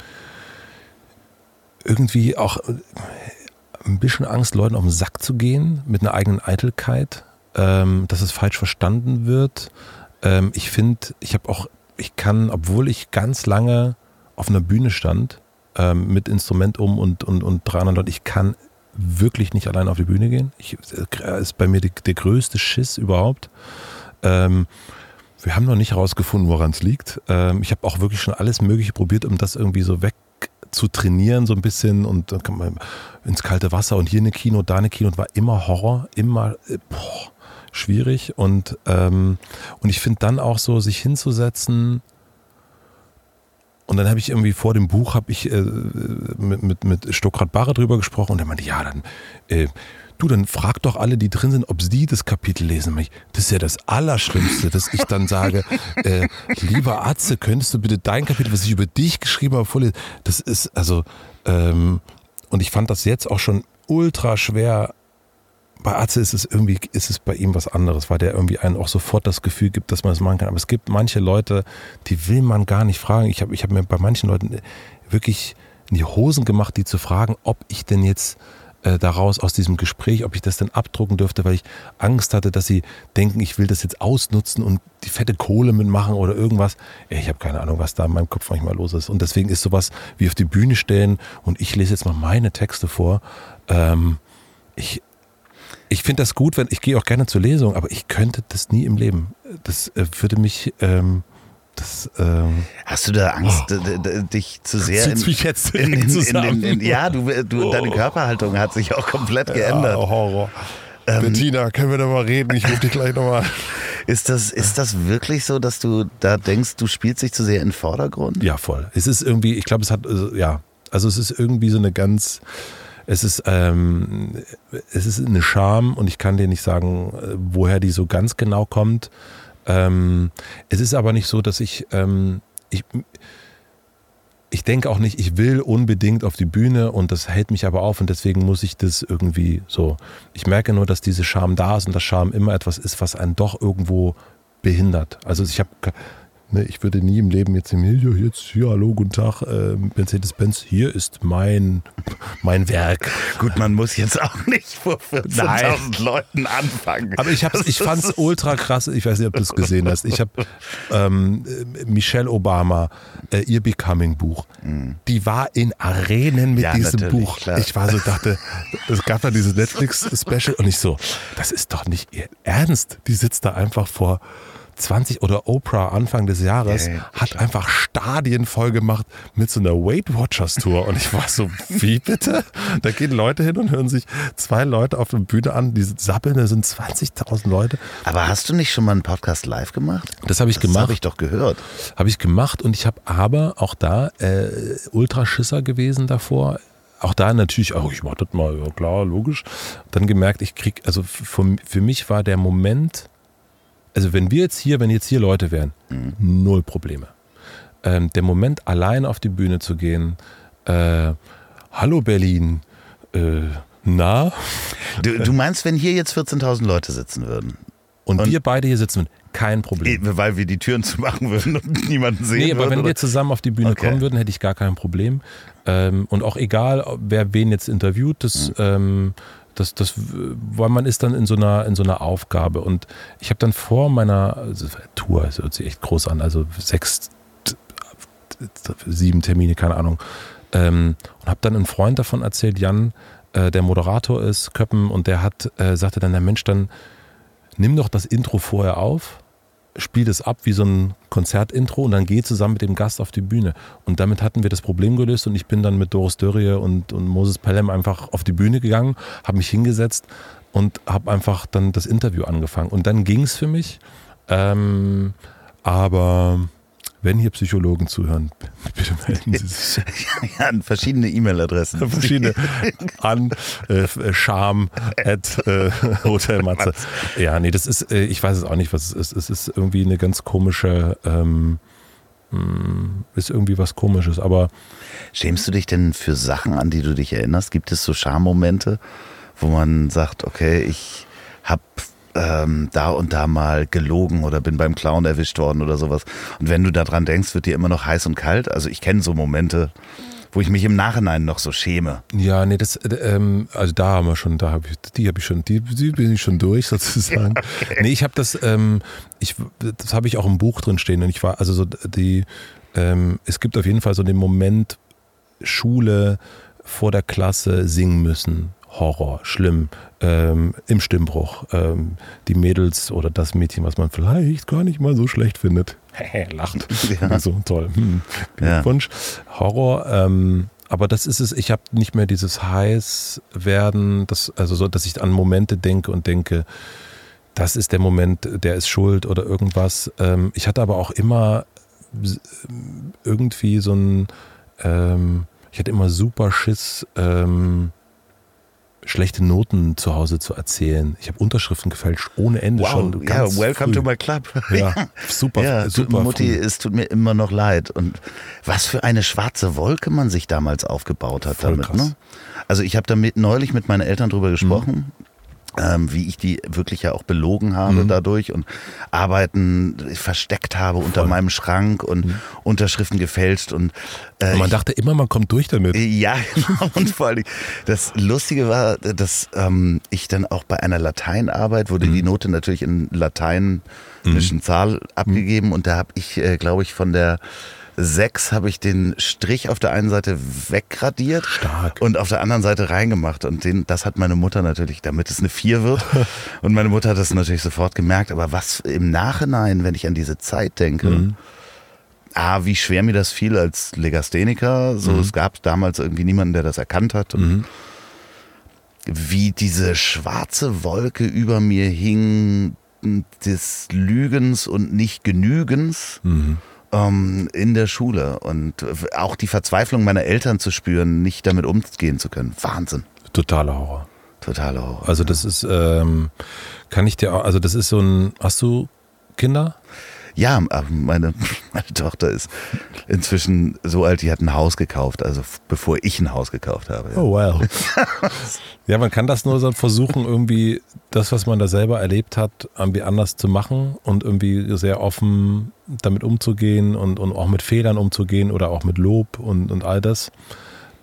irgendwie auch ein bisschen Angst, Leuten auf den Sack zu gehen mit einer eigenen Eitelkeit, ähm, dass es falsch verstanden wird. Ähm, ich finde, ich habe auch, ich kann, obwohl ich ganz lange auf einer Bühne stand, ähm, mit Instrument um und, und, und 300 Leuten, ich kann wirklich nicht allein auf die Bühne gehen. Ich, äh, ist bei mir die, der größte Schiss überhaupt. Ähm, wir haben noch nicht herausgefunden, woran es liegt. Ähm, ich habe auch wirklich schon alles Mögliche probiert, um das irgendwie so weg zu trainieren, so ein bisschen und dann kann man ins kalte Wasser und hier eine Kino, da eine Kino und war immer Horror, immer äh, boah, schwierig und, ähm, und ich finde dann auch so, sich hinzusetzen und dann habe ich irgendwie vor dem Buch habe ich äh, mit, mit, mit Stokrad Barre drüber gesprochen und er meinte, ja, dann äh, du, dann frag doch alle, die drin sind, ob sie das Kapitel lesen. Das ist ja das Allerschlimmste, dass ich dann sage, äh, lieber Atze, könntest du bitte dein Kapitel, was ich über dich geschrieben habe, vorlesen? Das ist, also, ähm, und ich fand das jetzt auch schon ultra schwer. Bei Atze ist es irgendwie, ist es bei ihm was anderes, weil der irgendwie einen auch sofort das Gefühl gibt, dass man es machen kann. Aber es gibt manche Leute, die will man gar nicht fragen. Ich habe ich hab mir bei manchen Leuten wirklich in die Hosen gemacht, die zu fragen, ob ich denn jetzt äh, daraus aus diesem Gespräch, ob ich das denn abdrucken dürfte, weil ich Angst hatte, dass sie denken, ich will das jetzt ausnutzen und die fette Kohle mitmachen oder irgendwas. Ich habe keine Ahnung, was da in meinem Kopf manchmal los ist. Und deswegen ist sowas wie auf die Bühne stellen und ich lese jetzt mal meine Texte vor. Ähm, ich ich finde das gut, wenn ich gehe auch gerne zur Lesung, aber ich könnte das nie im Leben. Das äh, würde mich ähm, das, ähm, Hast du da Angst, oh, dich zu sehr in, mich jetzt in, in, in, Ja, du, du, deine Körperhaltung hat sich auch komplett geändert. Ja, Horror. Ähm, Bettina, können wir da mal reden? Ich rufe dich gleich nochmal. Ist das, ist das wirklich so, dass du da denkst, du spielst dich zu sehr in den Vordergrund? Ja, voll. Es ist irgendwie, ich glaube, es hat, also, ja, also es ist irgendwie so eine ganz, es ist, ähm, es ist eine Scham und ich kann dir nicht sagen, äh, woher die so ganz genau kommt. Ähm, es ist aber nicht so, dass ich, ähm, ich, ich denke auch nicht, ich will unbedingt auf die Bühne und das hält mich aber auf und deswegen muss ich das irgendwie so. Ich merke nur, dass diese Scham da ist und dass Scham immer etwas ist, was einen doch irgendwo behindert. Also ich habe ich würde nie im Leben jetzt hier, jetzt, hier, hallo, guten Tag, äh, Mercedes-Benz, hier ist mein, mein Werk. Gut, man muss jetzt auch nicht vor 14.000 Leuten anfangen. Aber ich, ich fand es ultra krass, ich weiß nicht, ob du es gesehen hast. Ich habe ähm, Michelle Obama, äh, ihr Becoming-Buch, mhm. die war in Arenen mit ja, diesem Buch. Klar. Ich war so, dachte, es gab da dieses Netflix-Special und ich so, das ist doch nicht ihr Ernst. Die sitzt da einfach vor 20 oder Oprah Anfang des Jahres ja, hat einfach Stadien voll gemacht mit so einer Weight Watchers Tour und ich war so, wie bitte? Da gehen Leute hin und hören sich zwei Leute auf der Bühne an, die sappeln, da sind 20.000 Leute. Aber hast du nicht schon mal einen Podcast live gemacht? Das habe ich das gemacht. habe ich doch gehört. Habe ich gemacht und ich habe aber auch da äh, Ultraschisser gewesen davor auch da natürlich, oh, ich mach das mal, ja klar, logisch. Dann gemerkt, ich krieg, also für, für mich war der Moment, also wenn wir jetzt hier, wenn jetzt hier Leute wären, null Probleme. Ähm, der Moment, allein auf die Bühne zu gehen, äh, hallo Berlin, äh, na? Du, du meinst, wenn hier jetzt 14.000 Leute sitzen würden? Und, Und- wir beide hier sitzen, kein Eh, Problem. Weil wir die Türen zu machen würden und niemanden sehen Nee, aber würden? wenn oder? wir zusammen auf die Bühne Okay. kommen würden, hätte ich gar kein Problem. Ähm, und auch egal, wer wen jetzt interviewt, das, ähm, das, das, weil man ist dann in so einer, in so einer Aufgabe. Und ich habe dann vor meiner also Tour, es hört sich echt groß an, also sechs, sieben Termine, keine Ahnung, ähm, und habe dann einen Freund davon erzählt, Jan, äh, der Moderator ist, Köppen, und der hat, äh, sagte dann, der Mensch, dann nimm doch das Intro vorher auf, spiel das ab wie so ein Konzertintro und dann geh zusammen mit dem Gast auf die Bühne. Und damit hatten wir das Problem gelöst und ich bin dann mit Doris Dörrie und, und Moses Pelham einfach auf die Bühne gegangen, habe mich hingesetzt und habe einfach dann das Interview angefangen. Und dann ging es für mich. Ähm, aber wenn hier Psychologen zuhören, bitte melden Sie sich. ja, an verschiedene E-Mail-Adressen. verschiedene an äh, Scham at äh, Hotel Matze. Ja, nee, das ist, äh, ich weiß es auch nicht, was es ist. Es ist irgendwie eine ganz komische, ähm, mh, ist irgendwie was komisches, aber Schämst du dich denn für Sachen, an die du dich erinnerst? Gibt es so Schammomente, wo man sagt, okay, ich habe ähm, da und da mal gelogen oder bin beim Clown erwischt worden oder sowas. Und wenn du daran denkst, wird dir immer noch heiß und kalt. Also ich kenne so Momente, wo ich mich im Nachhinein noch so schäme. ja, nee, das, äh, ähm, also da haben wir schon, da habe ich, die habe ich schon, die, die bin ich schon durch sozusagen. Nee, ich habe das, ähm, ich, das habe ich auch im Buch drin stehen und ich war, also so die, ähm, es gibt auf jeden Fall so den Moment, Schule vor der Klasse singen müssen. Horror, schlimm, ähm, im Stimmbruch. Ähm, die Mädels oder das Mädchen, was man vielleicht gar nicht mal so schlecht findet, lacht. Ja. So toll. Hm. Ja. Glückwunsch. Horror, ähm, aber das ist es, ich habe nicht mehr dieses heiß werden, das, also so, dass ich an Momente denke und denke, das ist der Moment, der ist schuld oder irgendwas. Ähm, ich hatte aber auch immer irgendwie so ein, ähm, ich hatte immer super Schiss, ähm, schlechte Noten zu Hause zu erzählen. Ich habe Unterschriften gefälscht ohne Ende schon. ja, ganz welcome früh. to my club. Ja, super, ja, super. Mutti, früh. es tut mir immer noch leid. Und was für eine schwarze Wolke man sich damals aufgebaut hat Voll damit. Ne? Also ich habe damit neulich mit meinen Eltern drüber gesprochen. Ähm, wie ich die wirklich ja auch belogen habe Mhm. dadurch und Arbeiten versteckt habe unter Voll. Mhm. meinem Schrank und Unterschriften gefälscht und äh, Und man ich- dachte immer, man kommt durch damit. ja, genau. Und vor allem, das Lustige war, dass ähm, ich dann auch bei einer Lateinarbeit wurde Mhm. die Note natürlich in lateinischen Zahl abgegeben und da habe ich, äh, glaube ich, von der 6 habe ich den Strich auf der einen Seite wegradiert Stark. und auf der anderen Seite reingemacht. Und den, das hat meine Mutter natürlich, damit es eine 4 wird. und meine Mutter hat das natürlich sofort gemerkt. Aber was im Nachhinein, wenn ich an diese Zeit denke, Mhm. A, wie schwer mir das fiel als Legastheniker. So, es gab damals irgendwie niemanden, der das erkannt hat. Und Wie diese schwarze Wolke über mir hing des Lügens und nicht Genügens ähm, in der Schule. Und auch die Verzweiflung meiner Eltern zu spüren, nicht damit umgehen zu können. Wahnsinn. Totaler Horror. Totaler Horror. Also das ist, ähm, kann ich dir auch, also das ist so ein, hast du Kinder? Ja, aber meine, meine Tochter ist inzwischen so alt, die hat ein Haus gekauft, also bevor ich ein Haus gekauft habe. Ja. Oh wow. ja, man kann das nur so versuchen, irgendwie das, was man da selber erlebt hat, irgendwie anders zu machen und irgendwie sehr offen damit umzugehen und, und auch mit Fehlern umzugehen oder auch mit Lob und, und all das.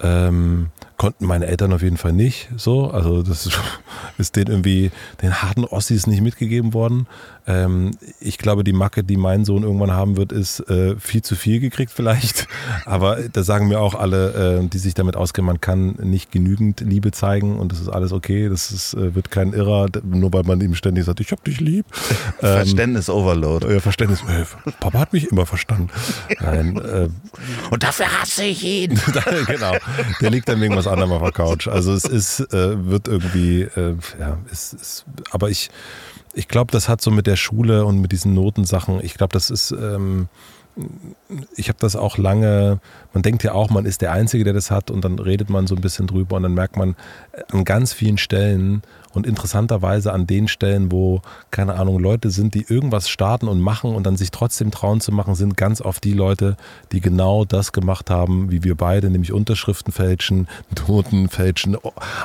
Ähm, konnten meine Eltern auf jeden Fall nicht so. Also das ist- denen irgendwie den harten Ossis nicht mitgegeben worden. Ähm, ich glaube, die Macke, die mein Sohn irgendwann haben wird, ist äh, viel zu viel gekriegt vielleicht. Aber da sagen mir auch alle, äh, die sich damit auskennen, man kann nicht genügend Liebe zeigen und das ist alles okay. Das ist, äh, wird kein Irrer, nur weil man ihm ständig sagt, ich hab dich lieb. Ähm, Verständnis Overload. äh, Verständnis. Äh, Papa hat mich immer verstanden. Nein, äh, Und dafür hasse ich ihn. genau. Der liegt dann wegen was anderem auf der Couch. Also es ist, äh, wird irgendwie, äh, ja, es ist, aber ich, ich glaube, das hat so mit der Schule und mit diesen Notensachen, ich glaube, das ist, ähm, ich habe das auch lange, man denkt ja auch, man ist der Einzige, der das hat und dann redet man so ein bisschen drüber und dann merkt man an ganz vielen Stellen und interessanterweise an den Stellen, wo, keine Ahnung, Leute sind, die irgendwas starten und machen und dann sich trotzdem trauen zu machen, sind ganz oft die Leute, die genau das gemacht haben, wie wir beide, nämlich Unterschriften fälschen, Noten fälschen,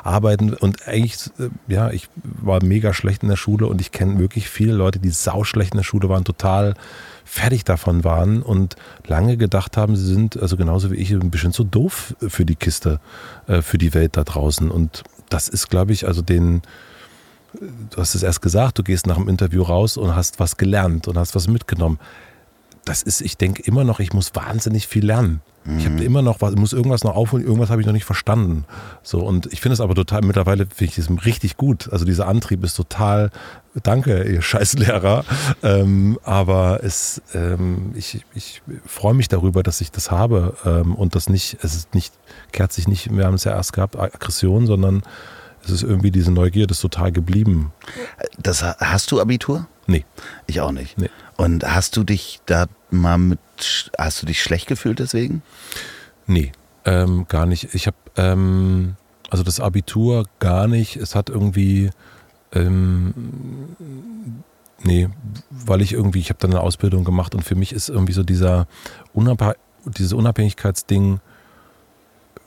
arbeiten und eigentlich, äh, ja, ich war mega schlecht in der Schule und ich kenne wirklich viele Leute, die sauschlecht in der Schule waren, total fertig davon waren und lange gedacht haben, sie sind, also genauso wie ich, ein bisschen zu doof für die Kiste, äh, für die Welt da draußen. Und das ist, glaube ich, also den, du hast es erst gesagt, du gehst nach dem Interview raus und hast was gelernt und hast was mitgenommen. Das ist, ich denke immer noch, ich muss wahnsinnig viel lernen. Ich habe immer noch was, muss irgendwas noch aufholen, irgendwas habe ich noch nicht verstanden. So, und ich finde es aber total, mittlerweile finde ich es richtig gut. Also dieser Antrieb ist total, danke, ihr Scheißlehrer. Ähm, aber es, ähm, ich, ich freue mich darüber, dass ich das habe ähm, und das nicht, es ist nicht, kehrt sich nicht, wir haben es ja erst gehabt, Aggression, sondern es ist irgendwie diese Neugier, das ist total geblieben. Das, hast du Abitur? Nee. Ich auch nicht. Nee. Und hast du dich da mal mit, hast du dich schlecht gefühlt deswegen? Nee, ähm, gar nicht. Ich habe, ähm, also das Abitur gar nicht. Es hat irgendwie, ähm, nee, weil ich irgendwie, ich habe dann eine Ausbildung gemacht und für mich ist irgendwie so dieser Unabhäng dieses Unabhängigkeitsding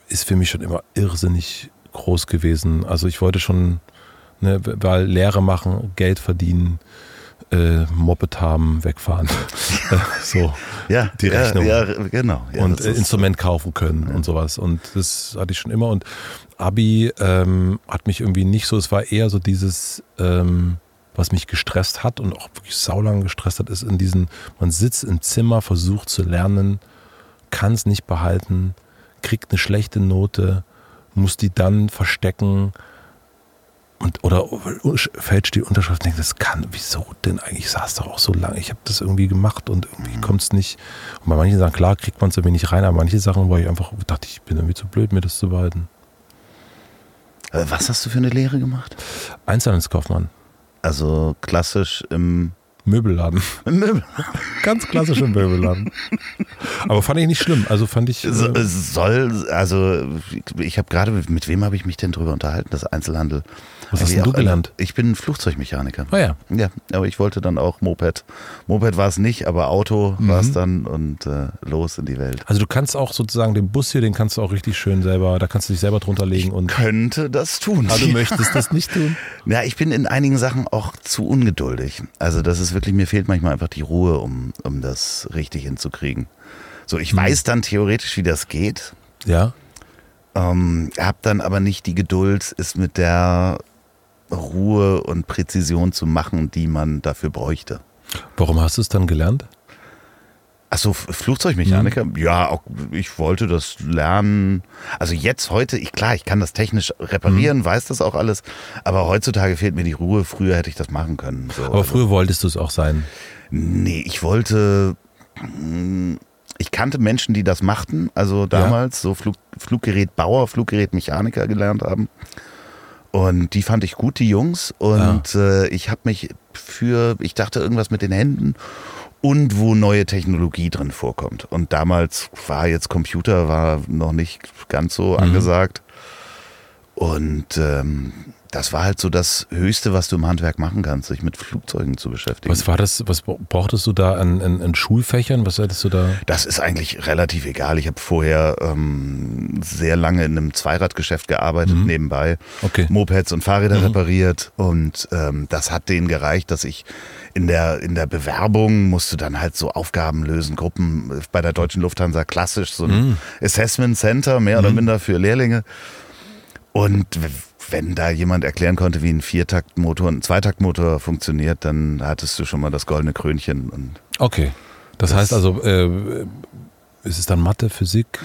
ist für mich schon immer irrsinnig groß gewesen. Also ich wollte schon, ne, weil Lehre machen, Geld verdienen, äh, Moped haben, wegfahren. Äh, so, Ja, die Rechnung. Ja, ja genau. Ja, und äh, Instrument kaufen können und sowas. Und das hatte ich schon immer. Und Abi ähm, hat mich irgendwie nicht so, es war eher so dieses, ähm, was mich gestresst hat und auch wirklich saulang gestresst hat, ist in diesen, man sitzt im Zimmer, versucht zu lernen, kann es nicht behalten, kriegt eine schlechte Note, muss die dann verstecken und oder fälscht die Unterschrift und denkt, das kann, wieso denn eigentlich? Ich saß doch auch so lange, ich habe das irgendwie gemacht und irgendwie kommt es nicht. Und bei manchen Sachen, klar, kriegt man es irgendwie nicht rein, aber manche Sachen, wo ich einfach dachte, ich bin irgendwie zu blöd, mir das zu behalten. Äh, Was hast du für eine Lehre gemacht? Einzelhandelskaufmann, Also klassisch im, Möbelladen, Möbel. ganz klassisch im Möbelladen. Aber fand ich nicht schlimm, also fand ich, So- äh, Soll, also ich habe gerade, mit wem habe ich mich denn drüber unterhalten, das Einzelhandel. Was hast denn du auch immer. gelernt? Ich bin Flugzeugmechaniker. oh ja, Ja, aber ich wollte dann auch Moped. Moped war es nicht, aber Auto war es dann und äh, los in die Welt. also du kannst auch sozusagen den Bus hier, den kannst du auch richtig schön selber, da kannst du dich selber drunter legen und Könnte das tun. Ah, du möchtest das nicht tun? Ja, ich bin in einigen Sachen auch zu ungeduldig. Also das ist wirklich, mir fehlt manchmal einfach die Ruhe, um, um das richtig hinzukriegen. So, ich weiß dann theoretisch, wie das geht, Ja, ähm, hab dann aber nicht die Geduld, es mit der Ruhe und Präzision zu machen, die man dafür bräuchte. warum hast du es dann gelernt? Achso, Flugzeugmechaniker? Ja, auch, ich wollte das lernen. Also jetzt, heute, ich, klar, ich kann das technisch reparieren, weiß das auch alles, aber heutzutage fehlt mir die Ruhe. Früher hätte ich das machen können. So, Aber also- früher wolltest du es auch sein. Nee, ich wollte. Ich kannte Menschen, die das machten, also damals so Flug, Fluggerätbauer, Fluggerätmechaniker gelernt haben. Und die fand ich gut, die Jungs. Und äh, ich habe mich für, ich dachte irgendwas mit den Händen und wo neue Technologie drin vorkommt. Und damals war jetzt Computer war noch nicht ganz so angesagt. Und ähm, das war halt so das Höchste, was du im Handwerk machen kannst, sich mit Flugzeugen zu beschäftigen. Was war das, was brauchtest du da an, an, an Schulfächern? Was hattest du da? Das ist eigentlich relativ egal. Ich habe vorher ähm, sehr lange in einem Zweiradgeschäft gearbeitet, nebenbei. Okay. Mopeds und Fahrräder repariert. Und ähm, das hat denen gereicht, dass ich in der, in der Bewerbung musste dann halt so Aufgaben lösen, Gruppen bei der Deutschen Lufthansa klassisch, so ein Assessment Center, mehr oder minder für Lehrlinge. Und wenn da jemand erklären konnte, wie ein Viertaktmotor, ein Zweitaktmotor funktioniert, dann hattest du schon mal das goldene Krönchen und Okay. Das, Das- heißt also, äh, ist es dann Mathe, Physik?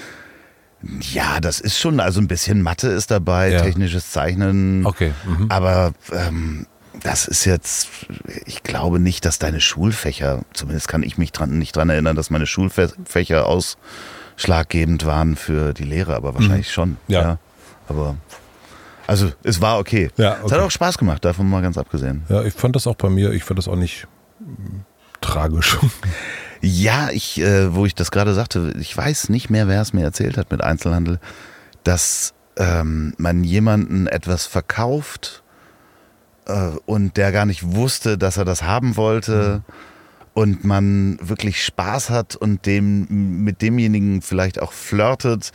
Ja, das ist schon, also ein bisschen Mathe ist dabei, Ja. technisches Zeichnen. Okay. Mhm. Aber ähm, das ist jetzt, ich glaube nicht, dass deine Schulfächer, zumindest kann ich mich dran, nicht dran erinnern, dass meine Schulfächer ausschlaggebend waren für die Lehre, aber wahrscheinlich schon. Mhm. Ja. Aber, also es war okay. Ja, Es okay. hat auch Spaß gemacht, davon mal ganz abgesehen. Ja, ich fand das auch bei mir, ich fand das auch nicht mm, tragisch. Ja, ich, äh, wo ich das gerade sagte, ich weiß nicht mehr, wer es mir erzählt hat mit Einzelhandel, dass ähm, man jemanden etwas verkauft äh, und der gar nicht wusste, dass er das haben wollte. Mhm. Und man wirklich Spaß hat und dem, mit demjenigen vielleicht auch flirtet,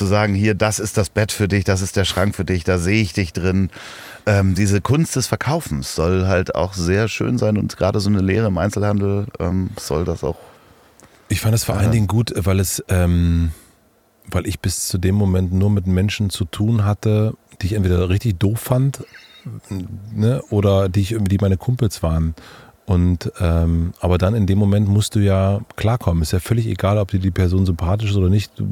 zu sagen, hier, das ist das Bett für dich, das ist der Schrank für dich, da sehe ich dich drin. Ähm, diese Kunst des Verkaufens soll halt auch sehr schön sein und gerade so eine Lehre im Einzelhandel ähm, soll das auch. Ich fand es vor allen Dingen gut, weil es, ähm, weil ich bis zu dem Moment nur mit Menschen zu tun hatte, die ich entweder richtig doof fand ne, oder die, ich, die meine Kumpels waren. Und ähm, aber dann in dem Moment musst du ja klarkommen. Ist ja völlig egal, ob dir die Person sympathisch ist oder nicht. Du,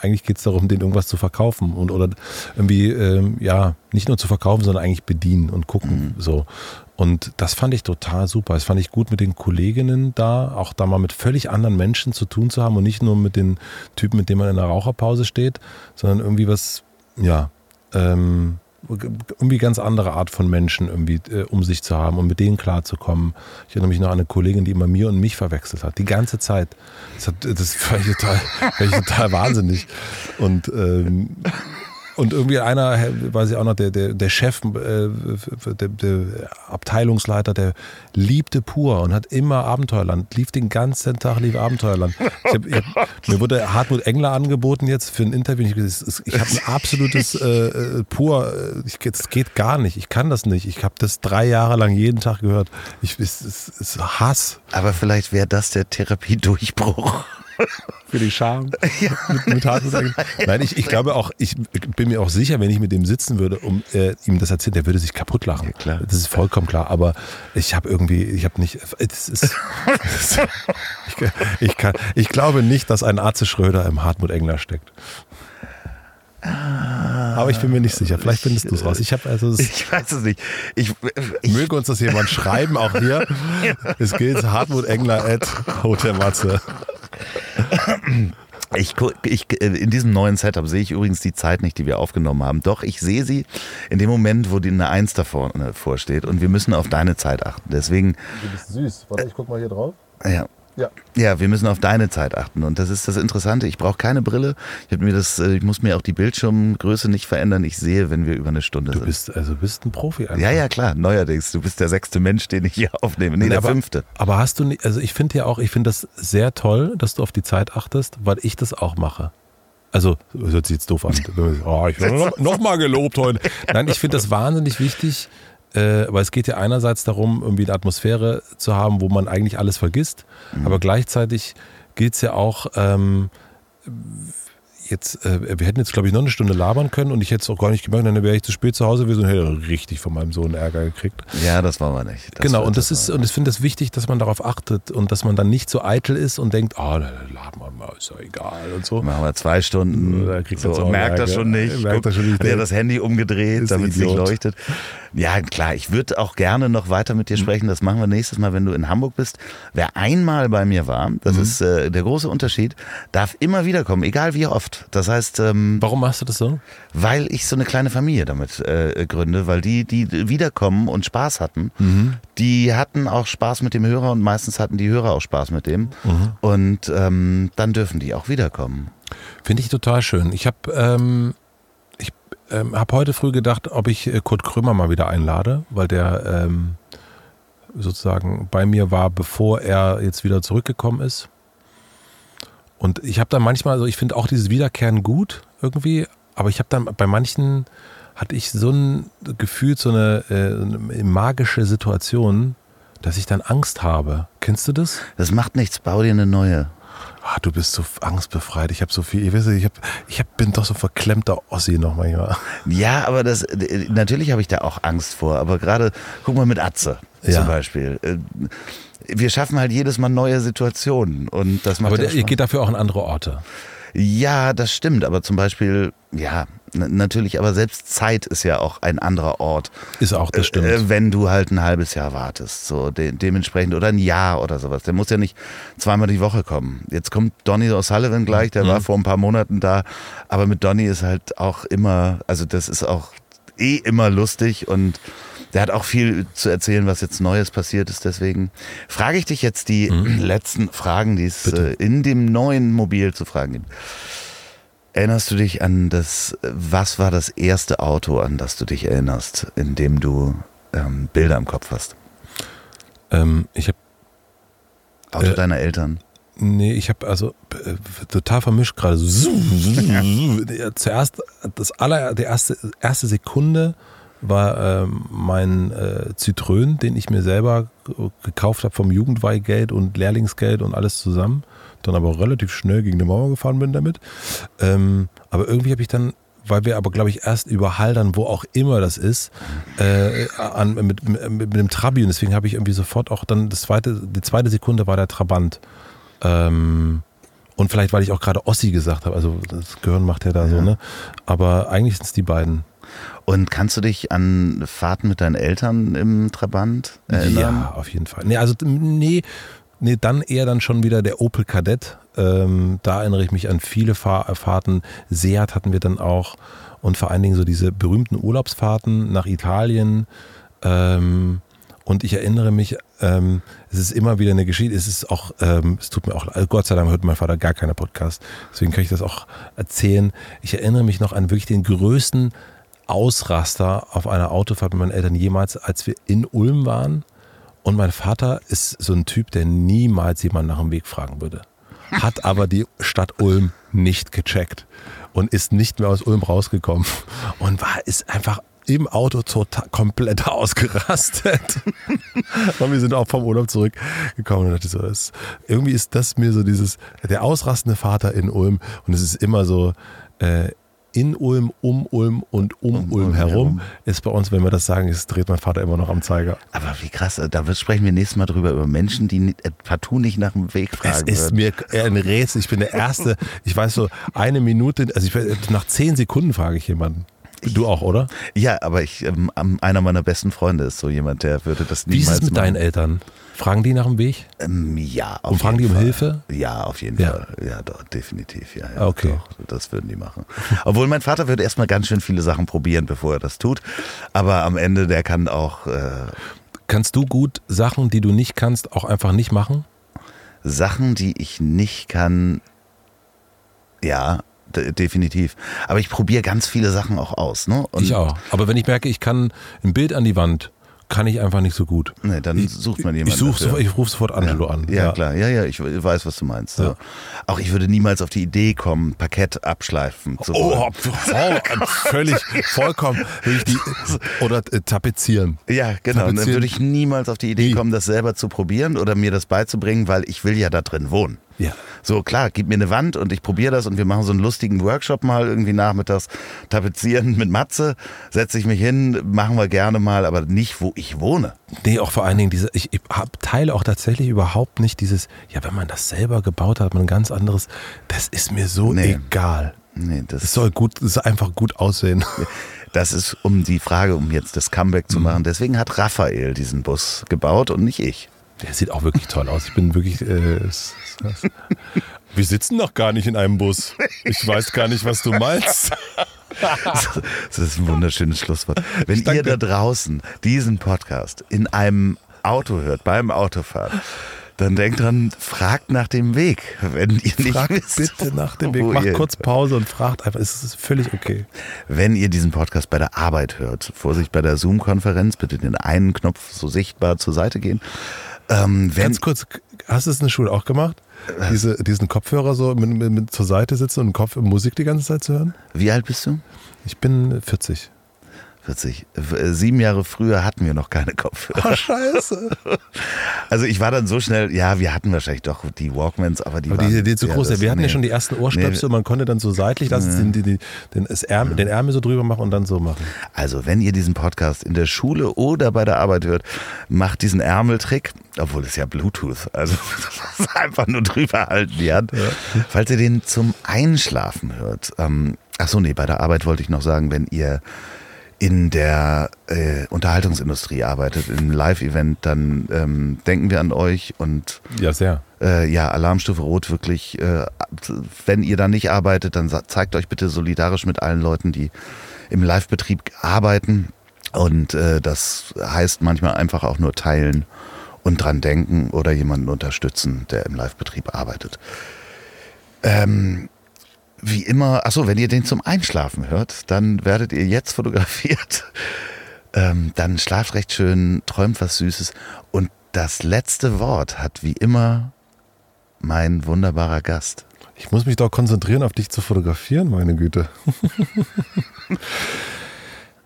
eigentlich geht es darum, denen irgendwas zu verkaufen und oder irgendwie ähm, ja nicht nur zu verkaufen, sondern eigentlich bedienen und gucken mhm. so. Und das fand ich total super. Das fand ich gut mit den Kolleginnen da, auch da mal mit völlig anderen Menschen zu tun zu haben und nicht nur mit den Typen, mit denen man in der Raucherpause steht, sondern irgendwie was, ja, ähm, irgendwie ganz andere Art von Menschen irgendwie äh, um sich zu haben und mit denen klarzukommen. Ich erinnere mich noch an eine Kollegin, die immer mir und mich verwechselt hat, die ganze Zeit. Das, hat, das fand ich total, fand ich total wahnsinnig. Und ähm, und irgendwie einer, weiß ich auch noch, der, der, der Chef, äh, der, der, Abteilungsleiter, der liebte pur und hat immer Abenteuerland, lief den ganzen Tag, lief Abenteuerland. Ich hab, ich hab, mir wurde Hartmut Engler angeboten jetzt für ein Interview. Ich, ich habe ein absolutes äh, äh pur, ich, das geht gar nicht, ich kann das nicht. Ich habe das drei Jahre lang jeden Tag gehört. Ich, es, es, es Hass. Aber vielleicht wäre das der Therapiedurchbruch. Für die Scham. Ja. Mit, mit Nein, ich, ich glaube auch, ich bin mir auch sicher, wenn ich mit dem sitzen würde, um äh, ihm das erzählen, der würde sich kaputt lachen. Ja, klar. Das ist vollkommen klar. Aber ich habe irgendwie, ich habe nicht, es ist, ich, ich, kann, ich glaube nicht, dass ein Arze Schröder im Hartmut Engler steckt. Aber ich bin mir nicht sicher. Vielleicht findest du es raus. Ich habe also. Ich weiß es nicht. Ich, ich, möge uns das jemand schreiben, auch hier. Es gilt Hartmut Engler at Hotel Matze. Ich, ich, in diesem neuen Setup sehe ich übrigens die Zeit nicht, die wir aufgenommen haben. Doch, ich sehe sie in dem Moment, wo die eine Eins davor vorsteht. Und wir müssen auf deine Zeit achten. Deswegen. Du bist süß. Warte, ich guck mal hier drauf. Ja. Ja. ja, wir müssen auf deine Zeit achten. Und das ist das Interessante. Ich brauche keine Brille. Ich, mir das, äh, ich muss mir auch die Bildschirmgröße nicht verändern. Ich sehe, wenn wir über eine Stunde du sind. Bist, also bist ein Profi. Einfach. Ja, ja, klar. Neuerdings. Du bist der sechste Mensch, den ich hier aufnehme. Nee, der aber, fünfte. Aber hast du nicht, also ich finde ja auch, ich finde das sehr toll, dass du auf die Zeit achtest, weil ich das auch mache. Also, das hört sich jetzt doof an. oh, ich noch, noch mal gelobt heute. Nein, ich finde das wahnsinnig wichtig, weil es geht ja einerseits darum, irgendwie eine Atmosphäre zu haben, wo man eigentlich alles vergisst, mhm. aber gleichzeitig geht es ja auch ähm, jetzt, äh, wir hätten jetzt, glaube ich, noch eine Stunde labern können und ich hätte es auch gar nicht gemerkt, dann wäre ich zu spät zu Hause gewesen und hätte richtig von meinem Sohn Ärger gekriegt. Ja, das wollen wir nicht. Das genau, und das, das ist, und ich finde es wichtig, dass man darauf achtet und dass man dann nicht so eitel ist und denkt, ah, oh, laden wir mal, ist ja egal und so. Machen wir zwei Stunden, da kriegt so, merkt das schon nicht. Merkt das schon nicht. Hat das Handy umgedreht, damit es nicht leuchtet. Ja, klar, ich würde auch gerne noch weiter mit dir mhm. sprechen. Das machen wir nächstes Mal, wenn du in Hamburg bist. Wer einmal bei mir war, das mhm. ist äh, der große Unterschied, darf immer wiederkommen, egal wie oft. Das heißt. Ähm, Warum machst du das so? Weil ich so eine kleine Familie damit äh, gründe, weil die, die wiederkommen und Spaß hatten, mhm. die hatten auch Spaß mit dem Hörer und meistens hatten die Hörer auch Spaß mit dem. Mhm. Und ähm, dann dürfen die auch wiederkommen. Finde ich total schön. Ich habe ähm, ähm, habe heute früh gedacht, ob ich äh, Kurt Krömer mal wieder einlade, weil der ähm, sozusagen bei mir war, bevor er jetzt wieder zurückgekommen ist. Und ich habe dann manchmal, also ich finde auch dieses Wiederkehren gut irgendwie, aber ich habe dann bei manchen hatte ich so ein Gefühl, so eine, äh, magische Situation, dass ich dann Angst habe. Kennst du das? Das macht nichts, bau dir eine neue ah, du bist so angstbefreit, ich habe so viel, ich weiß nicht, ich, hab, ich hab, bin doch so verklemmter Ossi noch manchmal. Ja, aber das, natürlich habe ich da auch Angst vor, aber gerade, guck mal mit Atze ja. zum Beispiel. Äh, wir schaffen halt jedes Mal neue Situationen und das macht Aber der, ihr geht dafür auch an andere Orte. Ja, das stimmt, aber zum Beispiel, ja, natürlich, aber selbst Zeit ist ja auch ein anderer Ort. Ist auch, das stimmt. Äh, wenn du halt ein halbes Jahr wartest, so de dementsprechend, oder ein Jahr oder sowas. Der muss ja nicht zweimal die Woche kommen. Jetzt kommt Donny O'Sullivan gleich, der mhm. war vor ein paar Monaten da, aber mit Donny ist halt auch immer, also das ist auch eh immer lustig und der hat auch viel zu erzählen, was jetzt Neues passiert ist. Deswegen frage ich dich jetzt die Mhm. letzten Fragen, die es äh, in dem neuen Mobil zu fragen gibt. Erinnerst du dich an das, was war das erste Auto, an das du dich erinnerst, in dem du ähm, Bilder im Kopf hast? Ähm, ich habe Auto Äh, deiner Eltern? Nee, ich habe also äh, total vermischt gerade. So, Ja, Zuerst, das aller, die erste, erste Sekunde war ähm, mein äh, Citroën, den ich mir selber gekauft habe vom Jugendweihgeld und Lehrlingsgeld und alles zusammen. Dann aber relativ schnell gegen die Mauer gefahren bin damit. Ähm, aber irgendwie habe ich dann, weil wir aber glaube ich erst über Haldern, wo auch immer das ist, äh, an, mit, mit, mit dem Trabi und deswegen habe ich irgendwie sofort auch dann das zweite, die zweite Sekunde war der Trabant. Ähm, und vielleicht, weil ich auch gerade Ossi gesagt habe, also das Gehirn macht ja da so, ne? Aber eigentlich sind es die beiden. Und kannst du dich an Fahrten mit deinen Eltern im Trabant erinnern? Ja, auf jeden Fall. Nee, also nee, nee, dann eher dann schon wieder der Opel Kadett. Ähm, da erinnere ich mich an viele Fahr Fahrten. Seat hatten wir dann auch und vor allen Dingen so diese berühmten Urlaubsfahrten nach Italien. Ähm, und ich erinnere mich, ähm, es ist immer wieder eine Geschichte, es ist auch, ähm, es tut mir auch, Gott sei Dank hört mein Vater gar keine Podcast, deswegen kann ich das auch erzählen. Ich erinnere mich noch an wirklich den größten Ausraster auf einer Autofahrt mit meinen Eltern jemals, als wir in Ulm waren. Und mein Vater ist so ein Typ, der niemals jemanden nach dem Weg fragen würde. Hat aber die Stadt Ulm nicht gecheckt und ist nicht mehr aus Ulm rausgekommen und war ist einfach im Auto total komplett ausgerastet. und wir sind auch vom Urlaub zurückgekommen und dachte so, das, irgendwie ist das mir so dieses, der ausrastende Vater in Ulm und es ist immer so, äh, in Ulm, um Ulm und um, Um Ulm Ulm herum, herum. ist bei uns, wenn wir das sagen, ist, dreht mein Vater immer noch am Zeiger. Aber wie krass, da wird- sprechen wir nächstes Mal drüber, über Menschen, die äh, partout nicht nach dem Weg Es fragen ist würden. mir ein Rätsel. Ich bin der Erste. Ich weiß so, eine Minute, also ich, weiß, nach zehn Sekunden frage ich jemanden. Du auch, oder? Ja, aber ich, ähm, einer meiner besten Freunde ist so jemand, der würde das Wie ist niemals es mit machen. deinen Eltern? Fragen die nach dem Weg? Ähm, ja, auf Und fragen die um Fall. Hilfe? Ja, auf jeden Ja. Fall. Ja, doch, definitiv. Ja, ja, okay. Doch, das würden die machen. Obwohl mein Vater würde erstmal ganz schön viele Sachen probieren, bevor er das tut. Aber am Ende, der kann auch äh, Kannst du gut Sachen, die du nicht kannst, auch einfach nicht machen? Sachen, die ich nicht kann. Ja, de definitiv. Aber ich probiere ganz viele Sachen auch aus. Ne? Und ich auch. Aber wenn ich merke, ich kann ein Bild an die Wand, kann ich einfach nicht so gut. Nee, dann sucht man jemanden. Ich, such dafür. ich rufe sofort Angelo ja. an. Ja, klar, ja, ja, ich weiß, was du meinst. Ja. Ja. Auch ich würde niemals auf die Idee kommen, Parkett abschleifen zu wollen. Oh, voll, völlig, vollkommen. Die, oder äh, tapezieren. Ja, genau. Und dann Tapezieren. würde ich niemals auf die Idee kommen, das selber zu probieren oder mir das beizubringen, weil ich will ja da drin wohnen. Ja. So, klar, gib mir eine Wand und ich probiere das und wir machen so einen lustigen Workshop mal irgendwie nachmittags. Tapezieren mit Matze, setze ich mich hin, machen wir gerne mal, aber nicht, wo ich wohne. Nee, auch vor allen Dingen diese, ich, ich hab, teile auch tatsächlich überhaupt nicht dieses, ja, wenn man das selber gebaut hat, hat man ein ganz anderes, das ist mir so Nee. egal. Nee, das, Es soll gut, es soll einfach gut aussehen. das ist um die Frage, um jetzt das Comeback Mhm. zu machen. Deswegen hat Raphael diesen Bus gebaut und nicht ich. Der sieht auch wirklich toll aus. Ich bin wirklich, äh, es- wir sitzen noch gar nicht in einem Bus. Ich weiß gar nicht, was du meinst. Das ist ein wunderschönes Schlusswort. Wenn Danke. ihr da draußen diesen Podcast in einem Auto hört, beim Autofahren, dann denkt dran, fragt nach dem Weg, wenn ihr nicht Fragt wisst, bitte nach dem Weg. Macht kurz Pause und fragt einfach. Es ist völlig okay. Wenn ihr diesen Podcast bei der Arbeit hört, Vorsicht bei der Zoom-Konferenz, bitte den einen Knopf so sichtbar zur Seite gehen. Ähm, Ganz kurz, hast du es in der Schule auch gemacht? Diese, diesen Kopfhörer so mit, mit, mit zur Seite sitzen und Kopf, Musik die ganze Zeit zu hören? wie alt bist du? Ich bin 40. 40. Äh, Sieben Jahre früher hatten wir noch keine Kopfhörer. Oh, scheiße. Also ich war dann so schnell, ja, wir hatten wahrscheinlich doch die Walkmans, aber die Aber waren die, die zu ja, groß. das- wir hatten ja nee. schon die ersten Ohrstöpsel und man konnte dann so seitlich das, den, den, den, den, das Ärmel, den Ärmel so drüber machen und dann so machen. Also, wenn ihr diesen Podcast in der Schule oder bei der Arbeit hört, macht diesen Ärmeltrick, obwohl es ja Bluetooth, also einfach nur drüber halten die Hand. Falls ihr den zum Einschlafen hört. Ähm, ach so, nee, bei der Arbeit wollte ich noch sagen, wenn ihr in der äh, Unterhaltungsindustrie arbeitet, im Live-Event, dann ähm, denken wir an euch und Ja, sehr. äh, ja, Alarmstufe Rot wirklich, äh, wenn ihr da nicht arbeitet, dann zeigt euch bitte solidarisch mit allen Leuten, die im Live-Betrieb arbeiten. Und äh, das heißt manchmal einfach auch nur teilen und dran denken oder jemanden unterstützen, der im Live-Betrieb arbeitet. Ähm, wie immer, achso, wenn ihr den zum Einschlafen hört, dann werdet ihr jetzt fotografiert. Ähm, dann schlaft recht schön, träumt was Süßes. Und das letzte Wort hat wie immer mein wunderbarer Gast. Ich muss mich doch konzentrieren, auf dich zu fotografieren, meine Güte.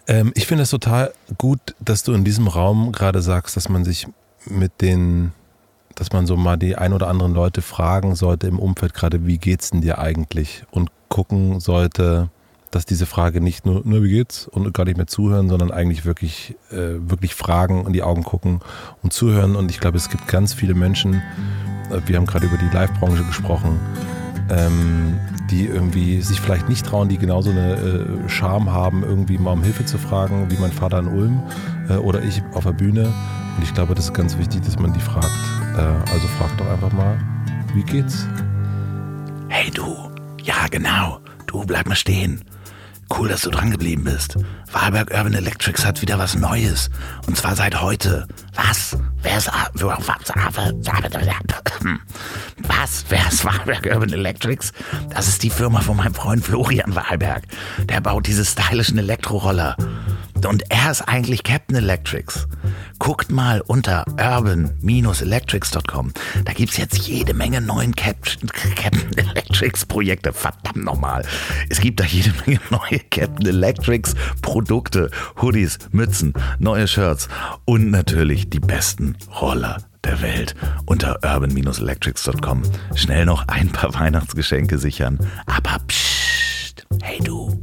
ähm, ich finde es total gut, dass du in diesem Raum gerade sagst, dass man sich mit den, dass man so mal die ein oder anderen Leute fragen sollte im Umfeld gerade, wie geht's denn dir eigentlich? Und gucken sollte, dass diese Frage nicht nur, nur wie geht's und gar nicht mehr zuhören, sondern eigentlich wirklich, äh, wirklich fragen, in die Augen gucken und zuhören. Und ich glaube, es gibt ganz viele Menschen, äh, wir haben gerade über die Live-Branche gesprochen, ähm, die irgendwie sich vielleicht nicht trauen, die genauso eine äh, Scham haben, irgendwie mal um Hilfe zu fragen, wie mein Vater in Ulm äh, oder ich auf der Bühne. Und ich glaube, das ist ganz wichtig, dass man die fragt. Äh, also frag doch einfach mal, wie geht's? Hey du, ja genau, du bleib mal stehen. Cool, dass du dran geblieben bist. Wahlberg Urban Electrics hat wieder was Neues. Und zwar seit heute. Was? Wer ist was? Was? Wer ist Wahlberg Urban Electrics? Das ist die Firma von meinem Freund Florian Wahlberg. Der baut diese stylischen Elektroroller. Und er ist eigentlich Captain Electrics. Guckt mal unter urban-electrics.com. Da gibt's jetzt jede Menge neuen Captain, Captain Electrics Projekte. Verdammt nochmal. Es gibt da jede Menge neue Captain Electrics Produkte. Hoodies, Mützen, neue Shirts und natürlich die besten Roller der Welt unter urban-electrics.com. Schnell noch ein paar Weihnachtsgeschenke sichern. Aber psst, hey du.